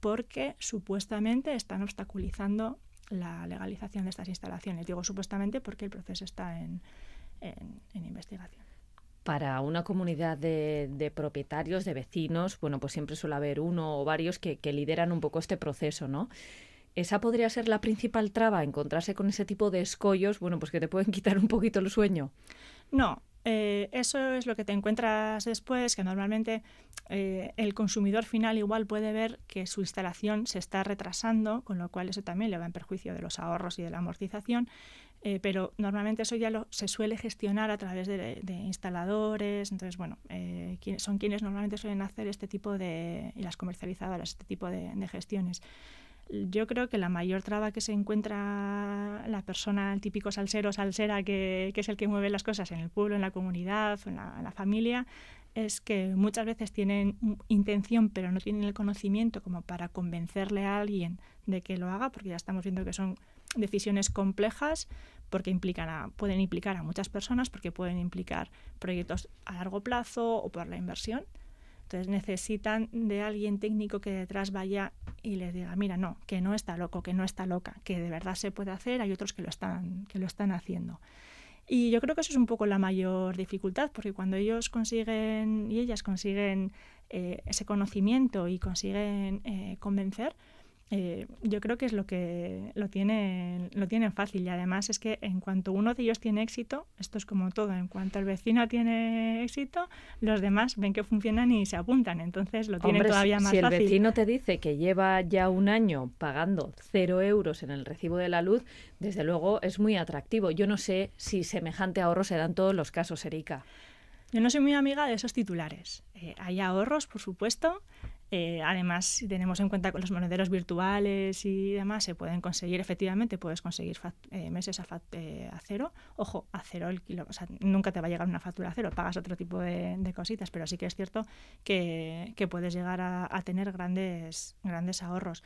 porque supuestamente están obstaculizando la legalización de estas instalaciones. Digo supuestamente porque el proceso está en, investigación para una comunidad de, propietarios, de vecinos, bueno, pues siempre suele haber uno o varios que, que, lideran un poco este proceso, ¿no? Esa podría ser la principal traba, encontrarse con ese tipo de escollos, bueno, pues que te pueden quitar un poquito el sueño. No, eh, eso es lo que te encuentras después, que normalmente eh, el consumidor final igual puede ver que su instalación se está retrasando, con lo cual eso también le va en perjuicio de los ahorros y de la amortización, eh, pero normalmente eso ya lo, se suele gestionar a través de, instaladores, entonces bueno, son quienes normalmente suelen hacer este tipo de, y las comercializadoras, este tipo de gestiones yo creo que la mayor traba que se encuentra la persona, el típico salsero, salsera, que, es el que mueve las cosas en el pueblo, en la comunidad, en la, familia, es que muchas veces tienen intención pero no tienen el conocimiento como para convencerle a alguien de que lo haga, porque ya estamos viendo que son decisiones complejas, porque implican pueden implicar a muchas personas, porque pueden implicar proyectos a largo plazo o por la inversión. Entonces necesitan de alguien técnico que detrás vaya y les diga, mira, no, que no está loco, que no está loca, que de verdad se puede hacer, hay otros que lo están, que lo están haciendo. Y yo creo que eso es un poco la mayor dificultad, porque cuando ellos consiguen y ellas consiguen eh, ese conocimiento y consiguen eh, convencer, eh, yo creo que es lo que lo tienen, lo tienen fácil y además es que en cuanto uno de ellos tiene éxito, esto es como todo, en cuanto el vecino tiene éxito, los demás ven que funcionan y se apuntan, entonces lo tienen todavía más fácil. Si el vecino te dice que lleva ya un año pagando cero euros en el recibo de la luz, desde luego es muy atractivo. Yo no sé si semejante ahorro se da en todos los casos, Erika. Yo no soy muy amiga de esos titulares. Eh, hay ahorros, por supuesto, eh, además, si tenemos en cuenta los monederos virtuales y demás, se pueden conseguir, efectivamente, puedes conseguir eh, meses eh, a, cero. Ojo, a cero el kilo, o sea, nunca te va a llegar una factura a cero, pagas otro tipo de, cositas, pero sí que es cierto que, puedes llegar a, tener grandes, grandes ahorros.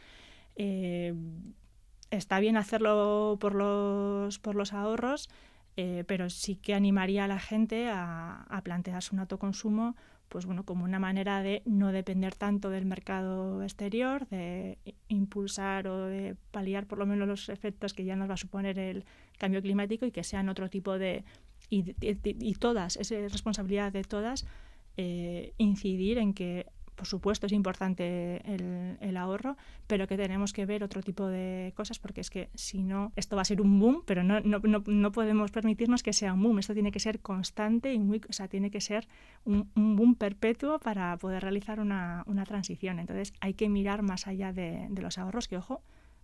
está bien hacerlo por los, por los ahorros, pero sí que animaría a la gente a, a plantearse un autoconsumo pues bueno, como una manera de no depender tanto del mercado exterior, de impulsar o de paliar por lo menos los efectos que ya nos va a suponer el cambio climático y que sean otro tipo de... y, todas, es responsabilidad de todas, eh, incidir en que por supuesto es importante el, ahorro, pero que tenemos que ver otro tipo de cosas porque es que si no, esto va a ser un boom, pero no, no, no, podemos permitirnos que sea un boom, esto tiene que ser constante y muy, o sea, tiene que ser un, boom perpetuo para poder realizar una, transición. Entonces hay que mirar más allá de, los ahorros que, ojo,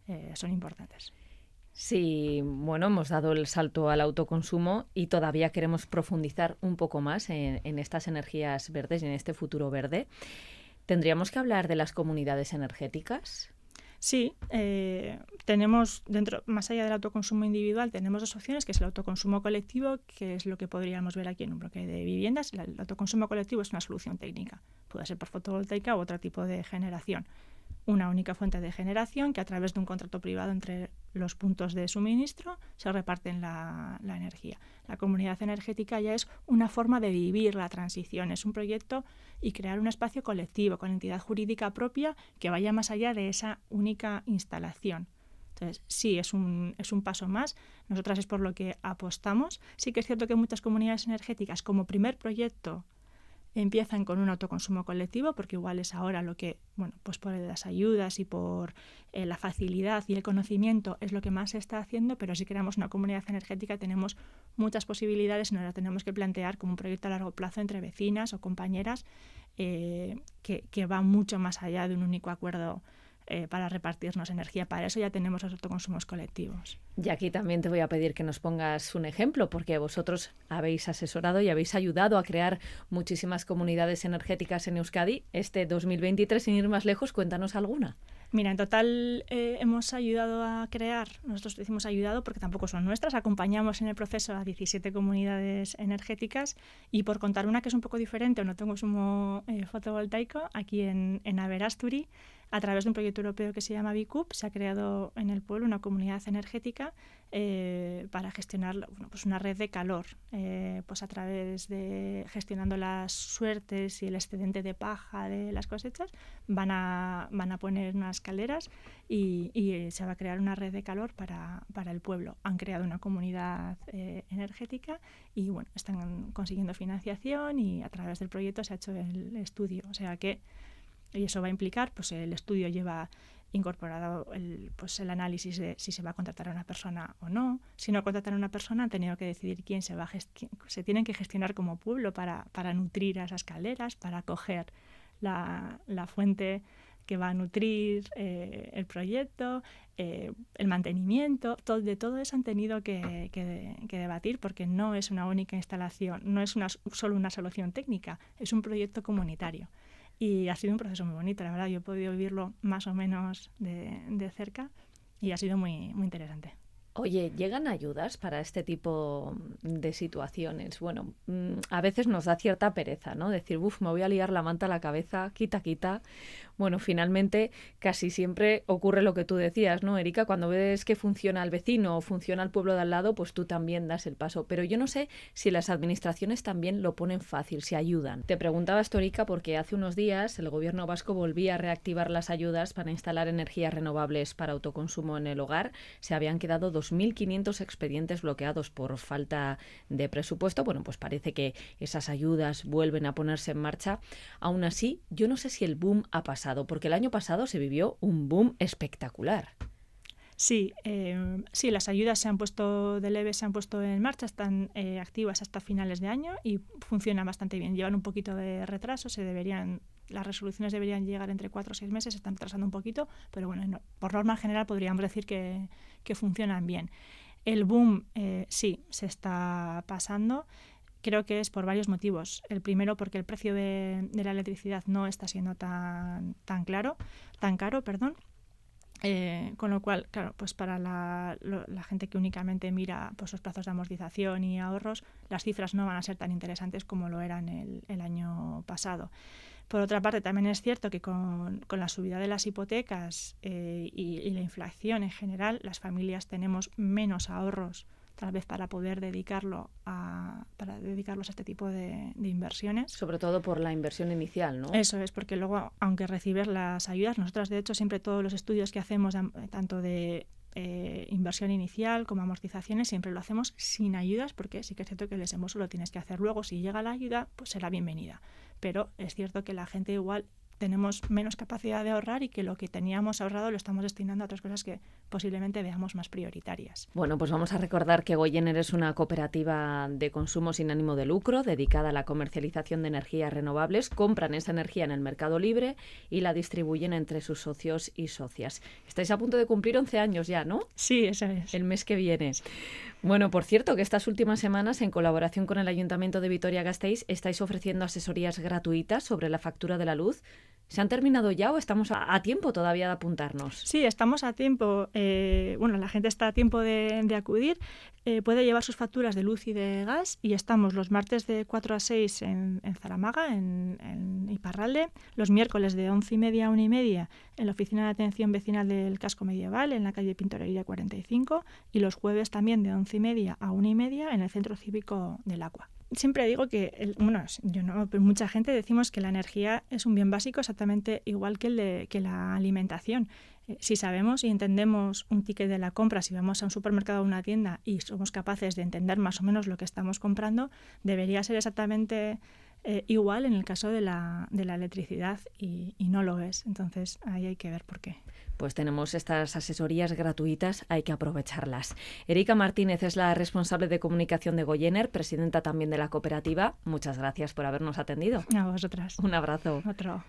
eh, son importantes. Sí, bueno, hemos dado el salto al autoconsumo y todavía queremos profundizar un poco más en, en estas energías verdes y en este futuro verde. ¿Tendríamos que hablar de las comunidades energéticas? Sí, eh, tenemos dentro, más allá del autoconsumo individual, tenemos dos opciones, que es el autoconsumo colectivo, que es lo que podríamos ver aquí en un bloque de viviendas. El autoconsumo colectivo es una solución técnica, puede ser por fotovoltaica u otro tipo de generación. Una única fuente de generación que a través de un contrato privado entre los puntos de suministro se reparten la, la, energía. La comunidad energética ya es una forma de vivir la transición, es un proyecto y crear un espacio colectivo con entidad jurídica propia que vaya más allá de esa única instalación. Entonces, sí, es un, es un paso más. Nosotras es por lo que apostamos. Sí que es cierto que muchas comunidades energéticas, como primer proyecto, empiezan con un autoconsumo colectivo, porque igual es ahora lo que, bueno, pues por las ayudas y por eh, la facilidad y el conocimiento es lo que más se está haciendo, pero si creamos una comunidad energética tenemos muchas posibilidades y nos las tenemos que plantear como un proyecto a largo plazo entre vecinas o compañeras eh, que, que va mucho más allá de un único acuerdo eh, para repartirnos energía. Para eso ya tenemos los autoconsumos colectivos. Y aquí también te voy a pedir que nos pongas un ejemplo, porque vosotros habéis asesorado y habéis ayudado a crear muchísimas comunidades energéticas en Euskadi. Este 2023, sin ir más lejos, cuéntanos alguna. Mira, en total eh, hemos ayudado a crear, nosotros decimos ayudado porque tampoco son nuestras, acompañamos en el proceso a 17 comunidades energéticas y por contar una que es un poco diferente, no tengo sumo eh, fotovoltaico, aquí en, en Averasturi, a través de un proyecto europeo que se llama BICUP, se ha creado en el pueblo una comunidad energética eh, para gestionar bueno, pues una red de calor, eh, pues a través de gestionando las suertes y el excedente de paja de las cosechas, van a, van a poner unas calderas y, y se va a crear una red de calor para, para el pueblo. Han creado una comunidad eh, energética y bueno, están consiguiendo financiación y a través del proyecto se ha hecho el estudio. O sea que y eso va a implicar, pues el estudio lleva incorporado el, pues, el análisis de si se va a contratar a una persona o no. Si no contratan a una persona, han tenido que decidir quién se va a se tienen que gestionar como pueblo para, para nutrir a esas calderas, para acoger la, la fuente que va a nutrir eh, el proyecto, eh, el mantenimiento, todo, de todo eso han tenido que, que, que, debatir porque no es una única instalación, no es una, solo una solución técnica, es un proyecto comunitario. Y ha sido un proceso muy bonito, la verdad. Yo he podido vivirlo más o menos de, de cerca y ha sido muy, muy interesante. Oye, ¿llegan ayudas para este tipo de situaciones? Bueno, mm, a veces nos da cierta pereza, ¿no? Decir, uff, me voy a liar la manta a la cabeza, quita, quita. Bueno, finalmente casi siempre ocurre lo que tú decías, ¿no, Erika? Cuando ves que funciona el vecino o funciona el pueblo de al lado, pues tú también das el paso. Pero yo no sé si las administraciones también lo ponen fácil, si ayudan. Te preguntaba esto, Erika, porque hace unos días el gobierno vasco volvía a reactivar las ayudas para instalar energías renovables para autoconsumo en el hogar. Se habían quedado 2.500 expedientes bloqueados por falta de presupuesto. Bueno, pues parece que esas ayudas vuelven a ponerse en marcha. Aún así, yo no sé si el boom ha pasado porque el año pasado se vivió un boom espectacular. Sí, eh, sí, las ayudas se han puesto de leve, se han puesto en marcha, están eh, activas hasta finales de año y funcionan bastante bien. Llevan un poquito de retraso, se deberían, las resoluciones deberían llegar entre cuatro o seis meses, están retrasando un poquito, pero bueno, no, por norma general podríamos decir que, que funcionan bien. El boom, eh, sí, se está pasando creo que es por varios motivos. El primero, porque el precio de, la electricidad no está siendo tan, tan claro, tan caro, perdón. Eh, con lo cual, claro, pues para la, gente que únicamente mira pues, los plazos de amortización y ahorros, las cifras no van a ser tan interesantes como lo eran el, el año pasado. Por otra parte, también es cierto que con, con la subida de las hipotecas eh, y, y, la inflación en general, las familias tenemos menos ahorros tal vez para poder dedicarlo a, para dedicarlos a este tipo de, de, inversiones. Sobre todo por la inversión inicial, ¿no? Eso es, porque luego, aunque recibes las ayudas, nosotras de hecho siempre todos los estudios que hacemos, tanto de eh, inversión inicial como amortizaciones, siempre lo hacemos sin ayudas, porque sí que es cierto que el desembolso lo tienes que hacer luego. Si llega la ayuda, pues será bienvenida. Pero es cierto que la gente igual tenemos menos capacidad de ahorrar y que lo que teníamos ahorrado lo estamos destinando a otras cosas que posiblemente veamos más prioritarias. Bueno, pues vamos a recordar que Goyener es una cooperativa de consumo sin ánimo de lucro dedicada a la comercialización de energías renovables. Compran esa energía en el mercado libre y la distribuyen entre sus socios y socias. Estáis a punto de cumplir 11 años ya, ¿no? Sí, eso es. El mes que viene. Bueno, por cierto, que estas últimas semanas, en colaboración con el Ayuntamiento de Vitoria-Gasteiz, estáis ofreciendo asesorías gratuitas sobre la factura de la luz. ¿Se han terminado ya o estamos a, tiempo todavía de apuntarnos? Sí, estamos a tiempo. Eh, bueno, la gente está a tiempo de, acudir. Eh, puede llevar sus facturas de luz y de gas y estamos los martes de 4 a 6 en, Zaramaga, en, en, Iparralde, los miércoles de 11 y media a 1 y media en la Oficina de Atención Vecinal del Casco Medieval, en la calle Pintorería 45, y los jueves también de 11 y media a 1 y media en el Centro Cívico del Agua siempre digo que, bueno, yo no, pero mucha gente decimos que la energía es un bien básico exactamente igual que, el de, que la alimentación. Eh, si sabemos y entendemos un ticket de la compra, si vamos a un supermercado o una tienda y somos capaces de entender más o menos lo que estamos comprando, debería ser exactamente eh, igual en el caso de la, de la electricidad y, y no lo es. Entonces ahí hay que ver por qué pues tenemos estas asesorías gratuitas, hay que aprovecharlas. Erika Martínez es la responsable de comunicación de Goyener, presidenta también de la cooperativa. Muchas gracias por habernos atendido. A vosotras. Un abrazo. Otro.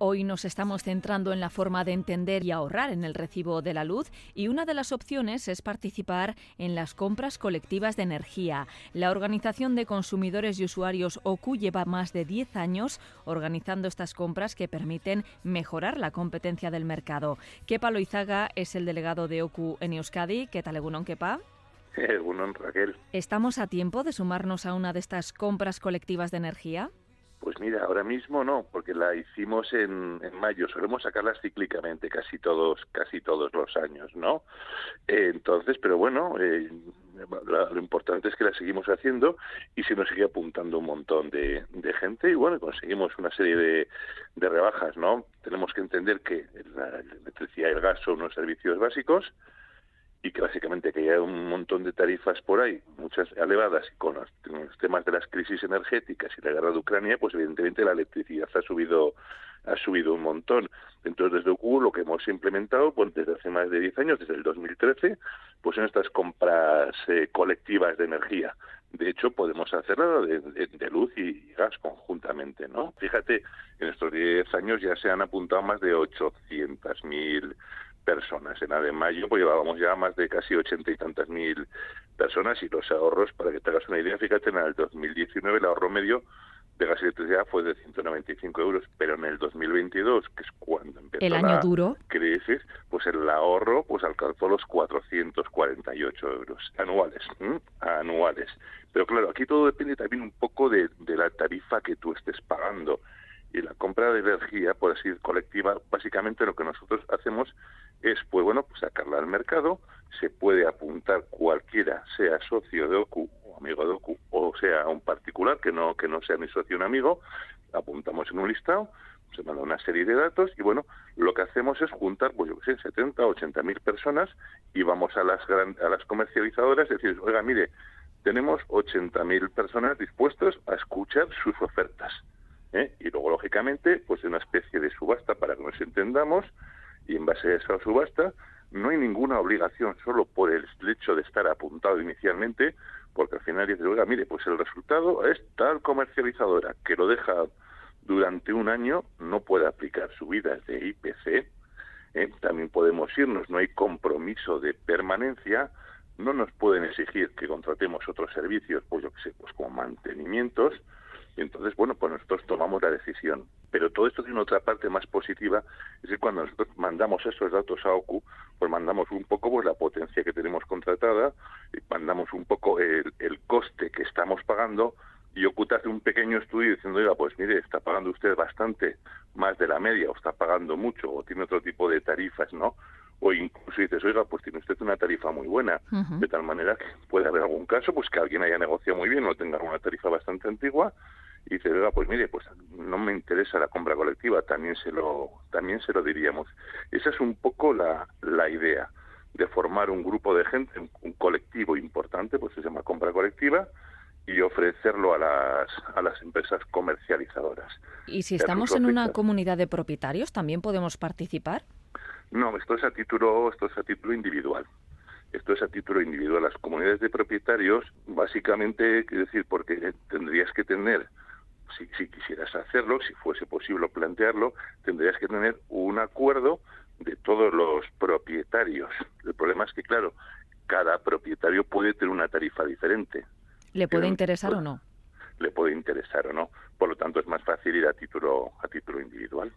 Hoy nos estamos centrando en la forma de entender y ahorrar en el recibo de la luz y una de las opciones es participar en las compras colectivas de energía. La Organización de Consumidores y Usuarios OCU lleva más de 10 años organizando estas compras que permiten mejorar la competencia del mercado. Kepa Loizaga es el delegado de OCU en Euskadi. ¿Qué tal, Egunon, Kepa? Egunon, Raquel. ¿Estamos a tiempo de sumarnos a una de estas compras colectivas de energía? Pues mira, ahora mismo no, porque la hicimos en, mayo. Solemos sacarlas cíclicamente, casi todos, casi todos los años, ¿no? Eh, entonces, pero bueno, eh, lo importante es que la seguimos haciendo y se nos sigue apuntando un montón de, gente y bueno, conseguimos una serie de, de rebajas, ¿no? Tenemos que entender que la electricidad y el gas son unos servicios básicos y que básicamente que haya un montón de tarifas por ahí, muchas elevadas, y con los, temas de las crisis energéticas y la guerra de Ucrania, pues evidentemente la electricidad ha subido ha subido un montón. Entonces, desde UCU lo que hemos implementado pues, desde hace más de 10 años, desde el 2013, pues son estas compras eh, colectivas de energía. De hecho, podemos hacerlo de, de, luz y gas conjuntamente, ¿no? Fíjate, en estos 10 años ya se han apuntado más de 800.000 personas. En de mayo pues llevábamos ya más de casi ochenta y tantas mil personas y los ahorros, para que te hagas una idea, fíjate, en el 2019 el ahorro medio de gas y electricidad fue de 195 euros, pero en el 2022, que es cuando empezó el año la duro. crisis, pues el ahorro pues alcanzó los 448 euros anuales, anuales. Pero claro, aquí todo depende también un poco de, de la tarifa que tú estés pagando y la compra de energía, por así colectiva, básicamente lo que nosotros hacemos es, pues bueno, pues sacarla al mercado, se puede apuntar cualquiera, sea socio de OCU o amigo de OCU, o sea un particular que no que no sea ni socio ni amigo, apuntamos en un listado, se manda una serie de datos y bueno, lo que hacemos es juntar, pues yo qué sé, 70, 80 mil personas y vamos a las a las comercializadoras y decir, oiga, mire, tenemos 80 mil personas dispuestos a escuchar sus ofertas. ¿Eh? Y luego, lógicamente, pues una especie de subasta para que nos entendamos y en base a esa subasta no hay ninguna obligación solo por el hecho de estar apuntado inicialmente, porque al final dice, oiga, mire, pues el resultado es tal comercializadora que lo deja durante un año, no puede aplicar subidas de IPC, ¿eh? también podemos irnos, no hay compromiso de permanencia, no nos pueden exigir que contratemos otros servicios, pues yo qué sé, pues como mantenimientos, entonces, bueno, pues nosotros tomamos la decisión. Pero todo esto tiene otra parte más positiva, es que cuando nosotros mandamos esos datos a OCU, pues mandamos un poco pues la potencia que tenemos contratada, y mandamos un poco el, el coste que estamos pagando, y OCU te hace un pequeño estudio diciendo, oiga, pues mire, está pagando usted bastante más de la media, o está pagando mucho, o tiene otro tipo de tarifas, ¿no? o incluso dices, oiga, pues tiene usted una tarifa muy buena, de tal manera que puede haber algún caso, pues que alguien haya negociado muy bien o tenga una tarifa bastante antigua y dice, oiga, pues mire, pues no me interesa la compra colectiva, también se lo, también se lo diríamos. Esa es un poco la, la idea de formar un grupo de gente, un, colectivo importante, pues se llama compra colectiva, y ofrecerlo a las, a las empresas comercializadoras. ¿Y si estamos en una comunidad de propietarios, también podemos participar? No, esto es a título, esto es a título individual. Esto es a título individual. Las comunidades de propietarios, básicamente, quiero decir, porque tendrías que tener, si, si quisieras hacerlo, si fuese posible plantearlo, tendrías que tener un acuerdo de todos los propietarios. El problema es que, claro, cada propietario puede tener una tarifa diferente. ¿Le puede interesar o no? Le puede interesar o no. Por lo tanto, es más fácil ir a título, a título individual.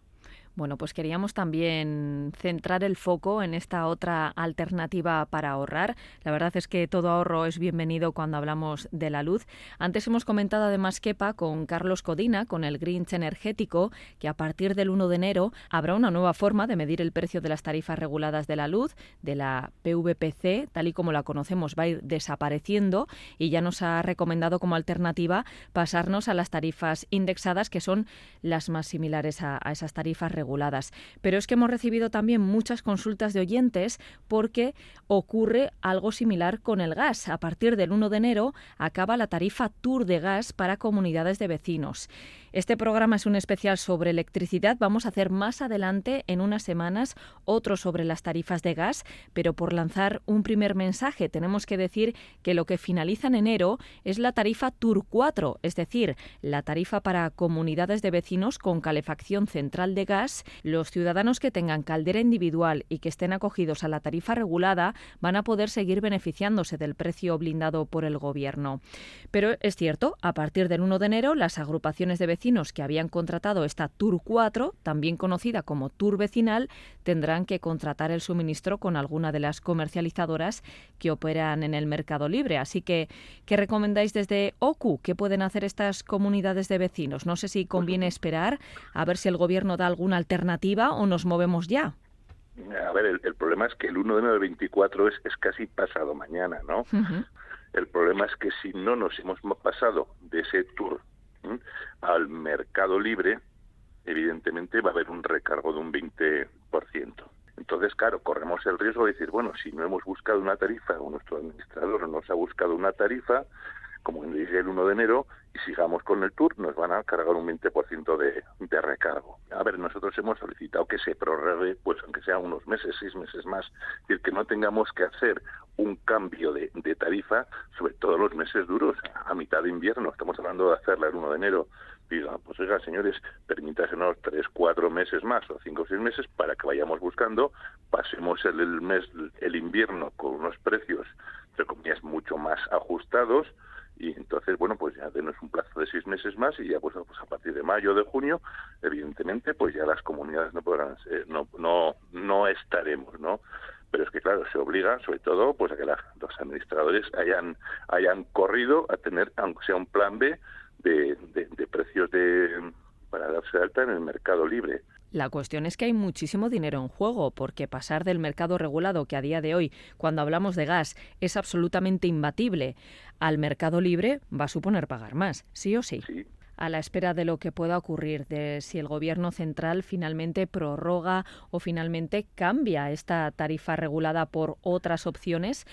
Bueno, pues queríamos también centrar el foco en esta otra alternativa para ahorrar. La verdad es que todo ahorro es bienvenido cuando hablamos de la luz. Antes hemos comentado además, Kepa, con Carlos Codina, con el Grinch energético, que a partir del 1 de enero habrá una nueva forma de medir el precio de las tarifas reguladas de la luz, de la PVPC, tal y como la conocemos, va a ir desapareciendo y ya nos ha recomendado como alternativa pasarnos a las tarifas indexadas, que son las más similares a, a esas tarifas reguladas reguladas. Pero es que hemos recibido también muchas consultas de oyentes porque ocurre algo similar con el gas. A partir del 1 de enero acaba la tarifa Tour de gas para comunidades de vecinos. Este programa es un especial sobre electricidad. Vamos a hacer más adelante, en unas semanas, otro sobre las tarifas de gas, pero por lanzar un primer mensaje tenemos que decir que lo que finaliza en enero es la tarifa Tour 4, es decir, la tarifa para comunidades de vecinos con calefacción central de gas. Los ciudadanos que tengan caldera individual y que estén acogidos a la tarifa regulada van a poder seguir beneficiándose del precio blindado por el Gobierno. Pero es cierto, a partir del 1 de enero, las agrupaciones de vecinos que habían contratado esta Tour 4, también conocida como Tour vecinal, tendrán que contratar el suministro con alguna de las comercializadoras que operan en el mercado libre. Así que, ¿qué recomendáis desde OCU? ¿Qué pueden hacer estas comunidades de vecinos? No sé si conviene esperar a ver si el gobierno da alguna alternativa o nos movemos ya. A ver, el, problema es que el 1 de enero del 24 es, es casi pasado mañana, ¿no? El problema es que si no nos hemos pasado de ese tour al mercado libre, evidentemente va a haber un recargo de un 20%. Entonces, claro, corremos el riesgo de decir, bueno, si no hemos buscado una tarifa o nuestro administrador no nos ha buscado una tarifa, como dice el 1 de enero, y sigamos con el tour, nos van a cargar un 20% de, de recargo. A ver, nosotros hemos solicitado que se prorrogue, pues aunque sea unos meses, seis meses más, es decir, que no tengamos que hacer un cambio de, tarifa, sobre todo los meses duros, a mitad de invierno. Estamos hablando de hacerla el 1 de enero. Diga, pues oiga, señores, permítasenos tres, cuatro meses más o cinco o seis meses para que vayamos buscando, pasemos el, el mes, el invierno con unos precios, entre comillas, mucho más ajustados, y entonces bueno pues ya denos un plazo de seis meses más y ya pues, pues a partir de mayo de junio evidentemente pues ya las comunidades no podrán no no no estaremos no pero es que claro se obliga sobre todo pues a que los administradores hayan hayan corrido a tener aunque sea un plan B de, de precios de para darse de alta en el mercado libre la cuestión es que hay muchísimo dinero en juego, porque pasar del mercado regulado, que a día de hoy, cuando hablamos de gas, es absolutamente imbatible, al mercado libre va a suponer pagar más, sí o sí. a la espera de lo que pueda ocurrir, de si el Gobierno central finalmente prorroga o finalmente cambia esta tarifa regulada por otras opciones,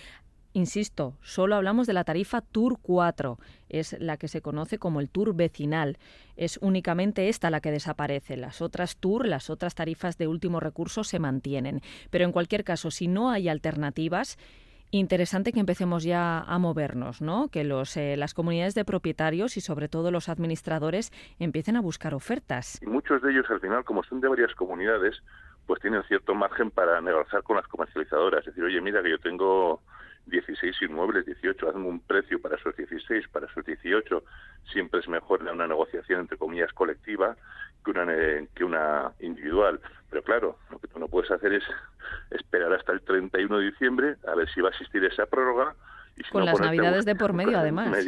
Insisto, solo hablamos de la tarifa Tour 4, es la que se conoce como el Tour vecinal. Es únicamente esta la que desaparece. Las otras Tour, las otras tarifas de último recurso se mantienen. Pero en cualquier caso, si no hay alternativas, interesante que empecemos ya a movernos, ¿no? Que los, eh, las comunidades de propietarios y sobre todo los administradores empiecen a buscar ofertas. Y muchos de ellos al final, como son de varias comunidades, pues tienen cierto margen para negociar con las comercializadoras. Es decir, oye, mira que yo tengo 16 inmuebles, 18, hazme un precio para esos 16, para esos 18, siempre es mejor una negociación entre comillas colectiva que una, que una individual. Pero claro, lo que tú no puedes hacer es esperar hasta el 31 de diciembre a ver si va a existir esa prórroga. Y Con las navidades de por medio, además.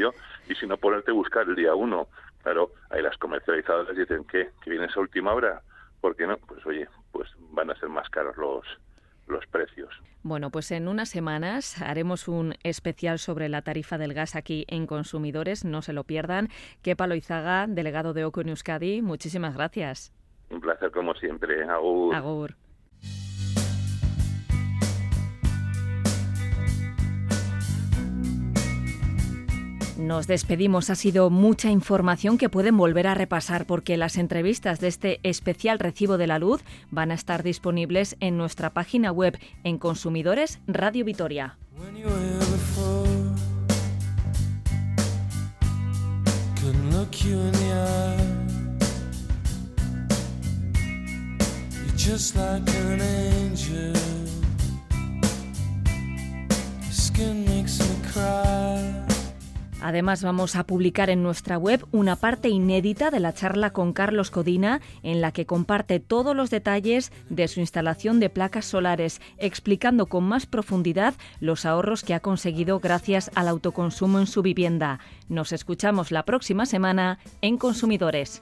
y si no, ponerte a buscar el día 1. Claro, ahí las comercializadoras dicen que, que vienes a última hora. ¿Por qué no? Pues oye, pues van a ser más caros los, los precios. Bueno, pues en unas semanas haremos un especial sobre la tarifa del gas aquí en Consumidores. No se lo pierdan. Kepa Loizaga, delegado de OCO en Euskadi, muchísimas gracias. Un placer como siempre. Agur. Agur. Nos despedimos. Ha sido mucha información que pueden volver a repasar porque las entrevistas de este especial recibo de la luz van a estar disponibles en nuestra página web en Consumidores Radio Vitoria. Además, vamos a publicar en nuestra web una parte inédita de la charla con Carlos Codina, en la que comparte todos los detalles de su instalación de placas solares, explicando con más profundidad los ahorros que ha conseguido gracias al autoconsumo en su vivienda. Nos escuchamos la próxima semana en Consumidores.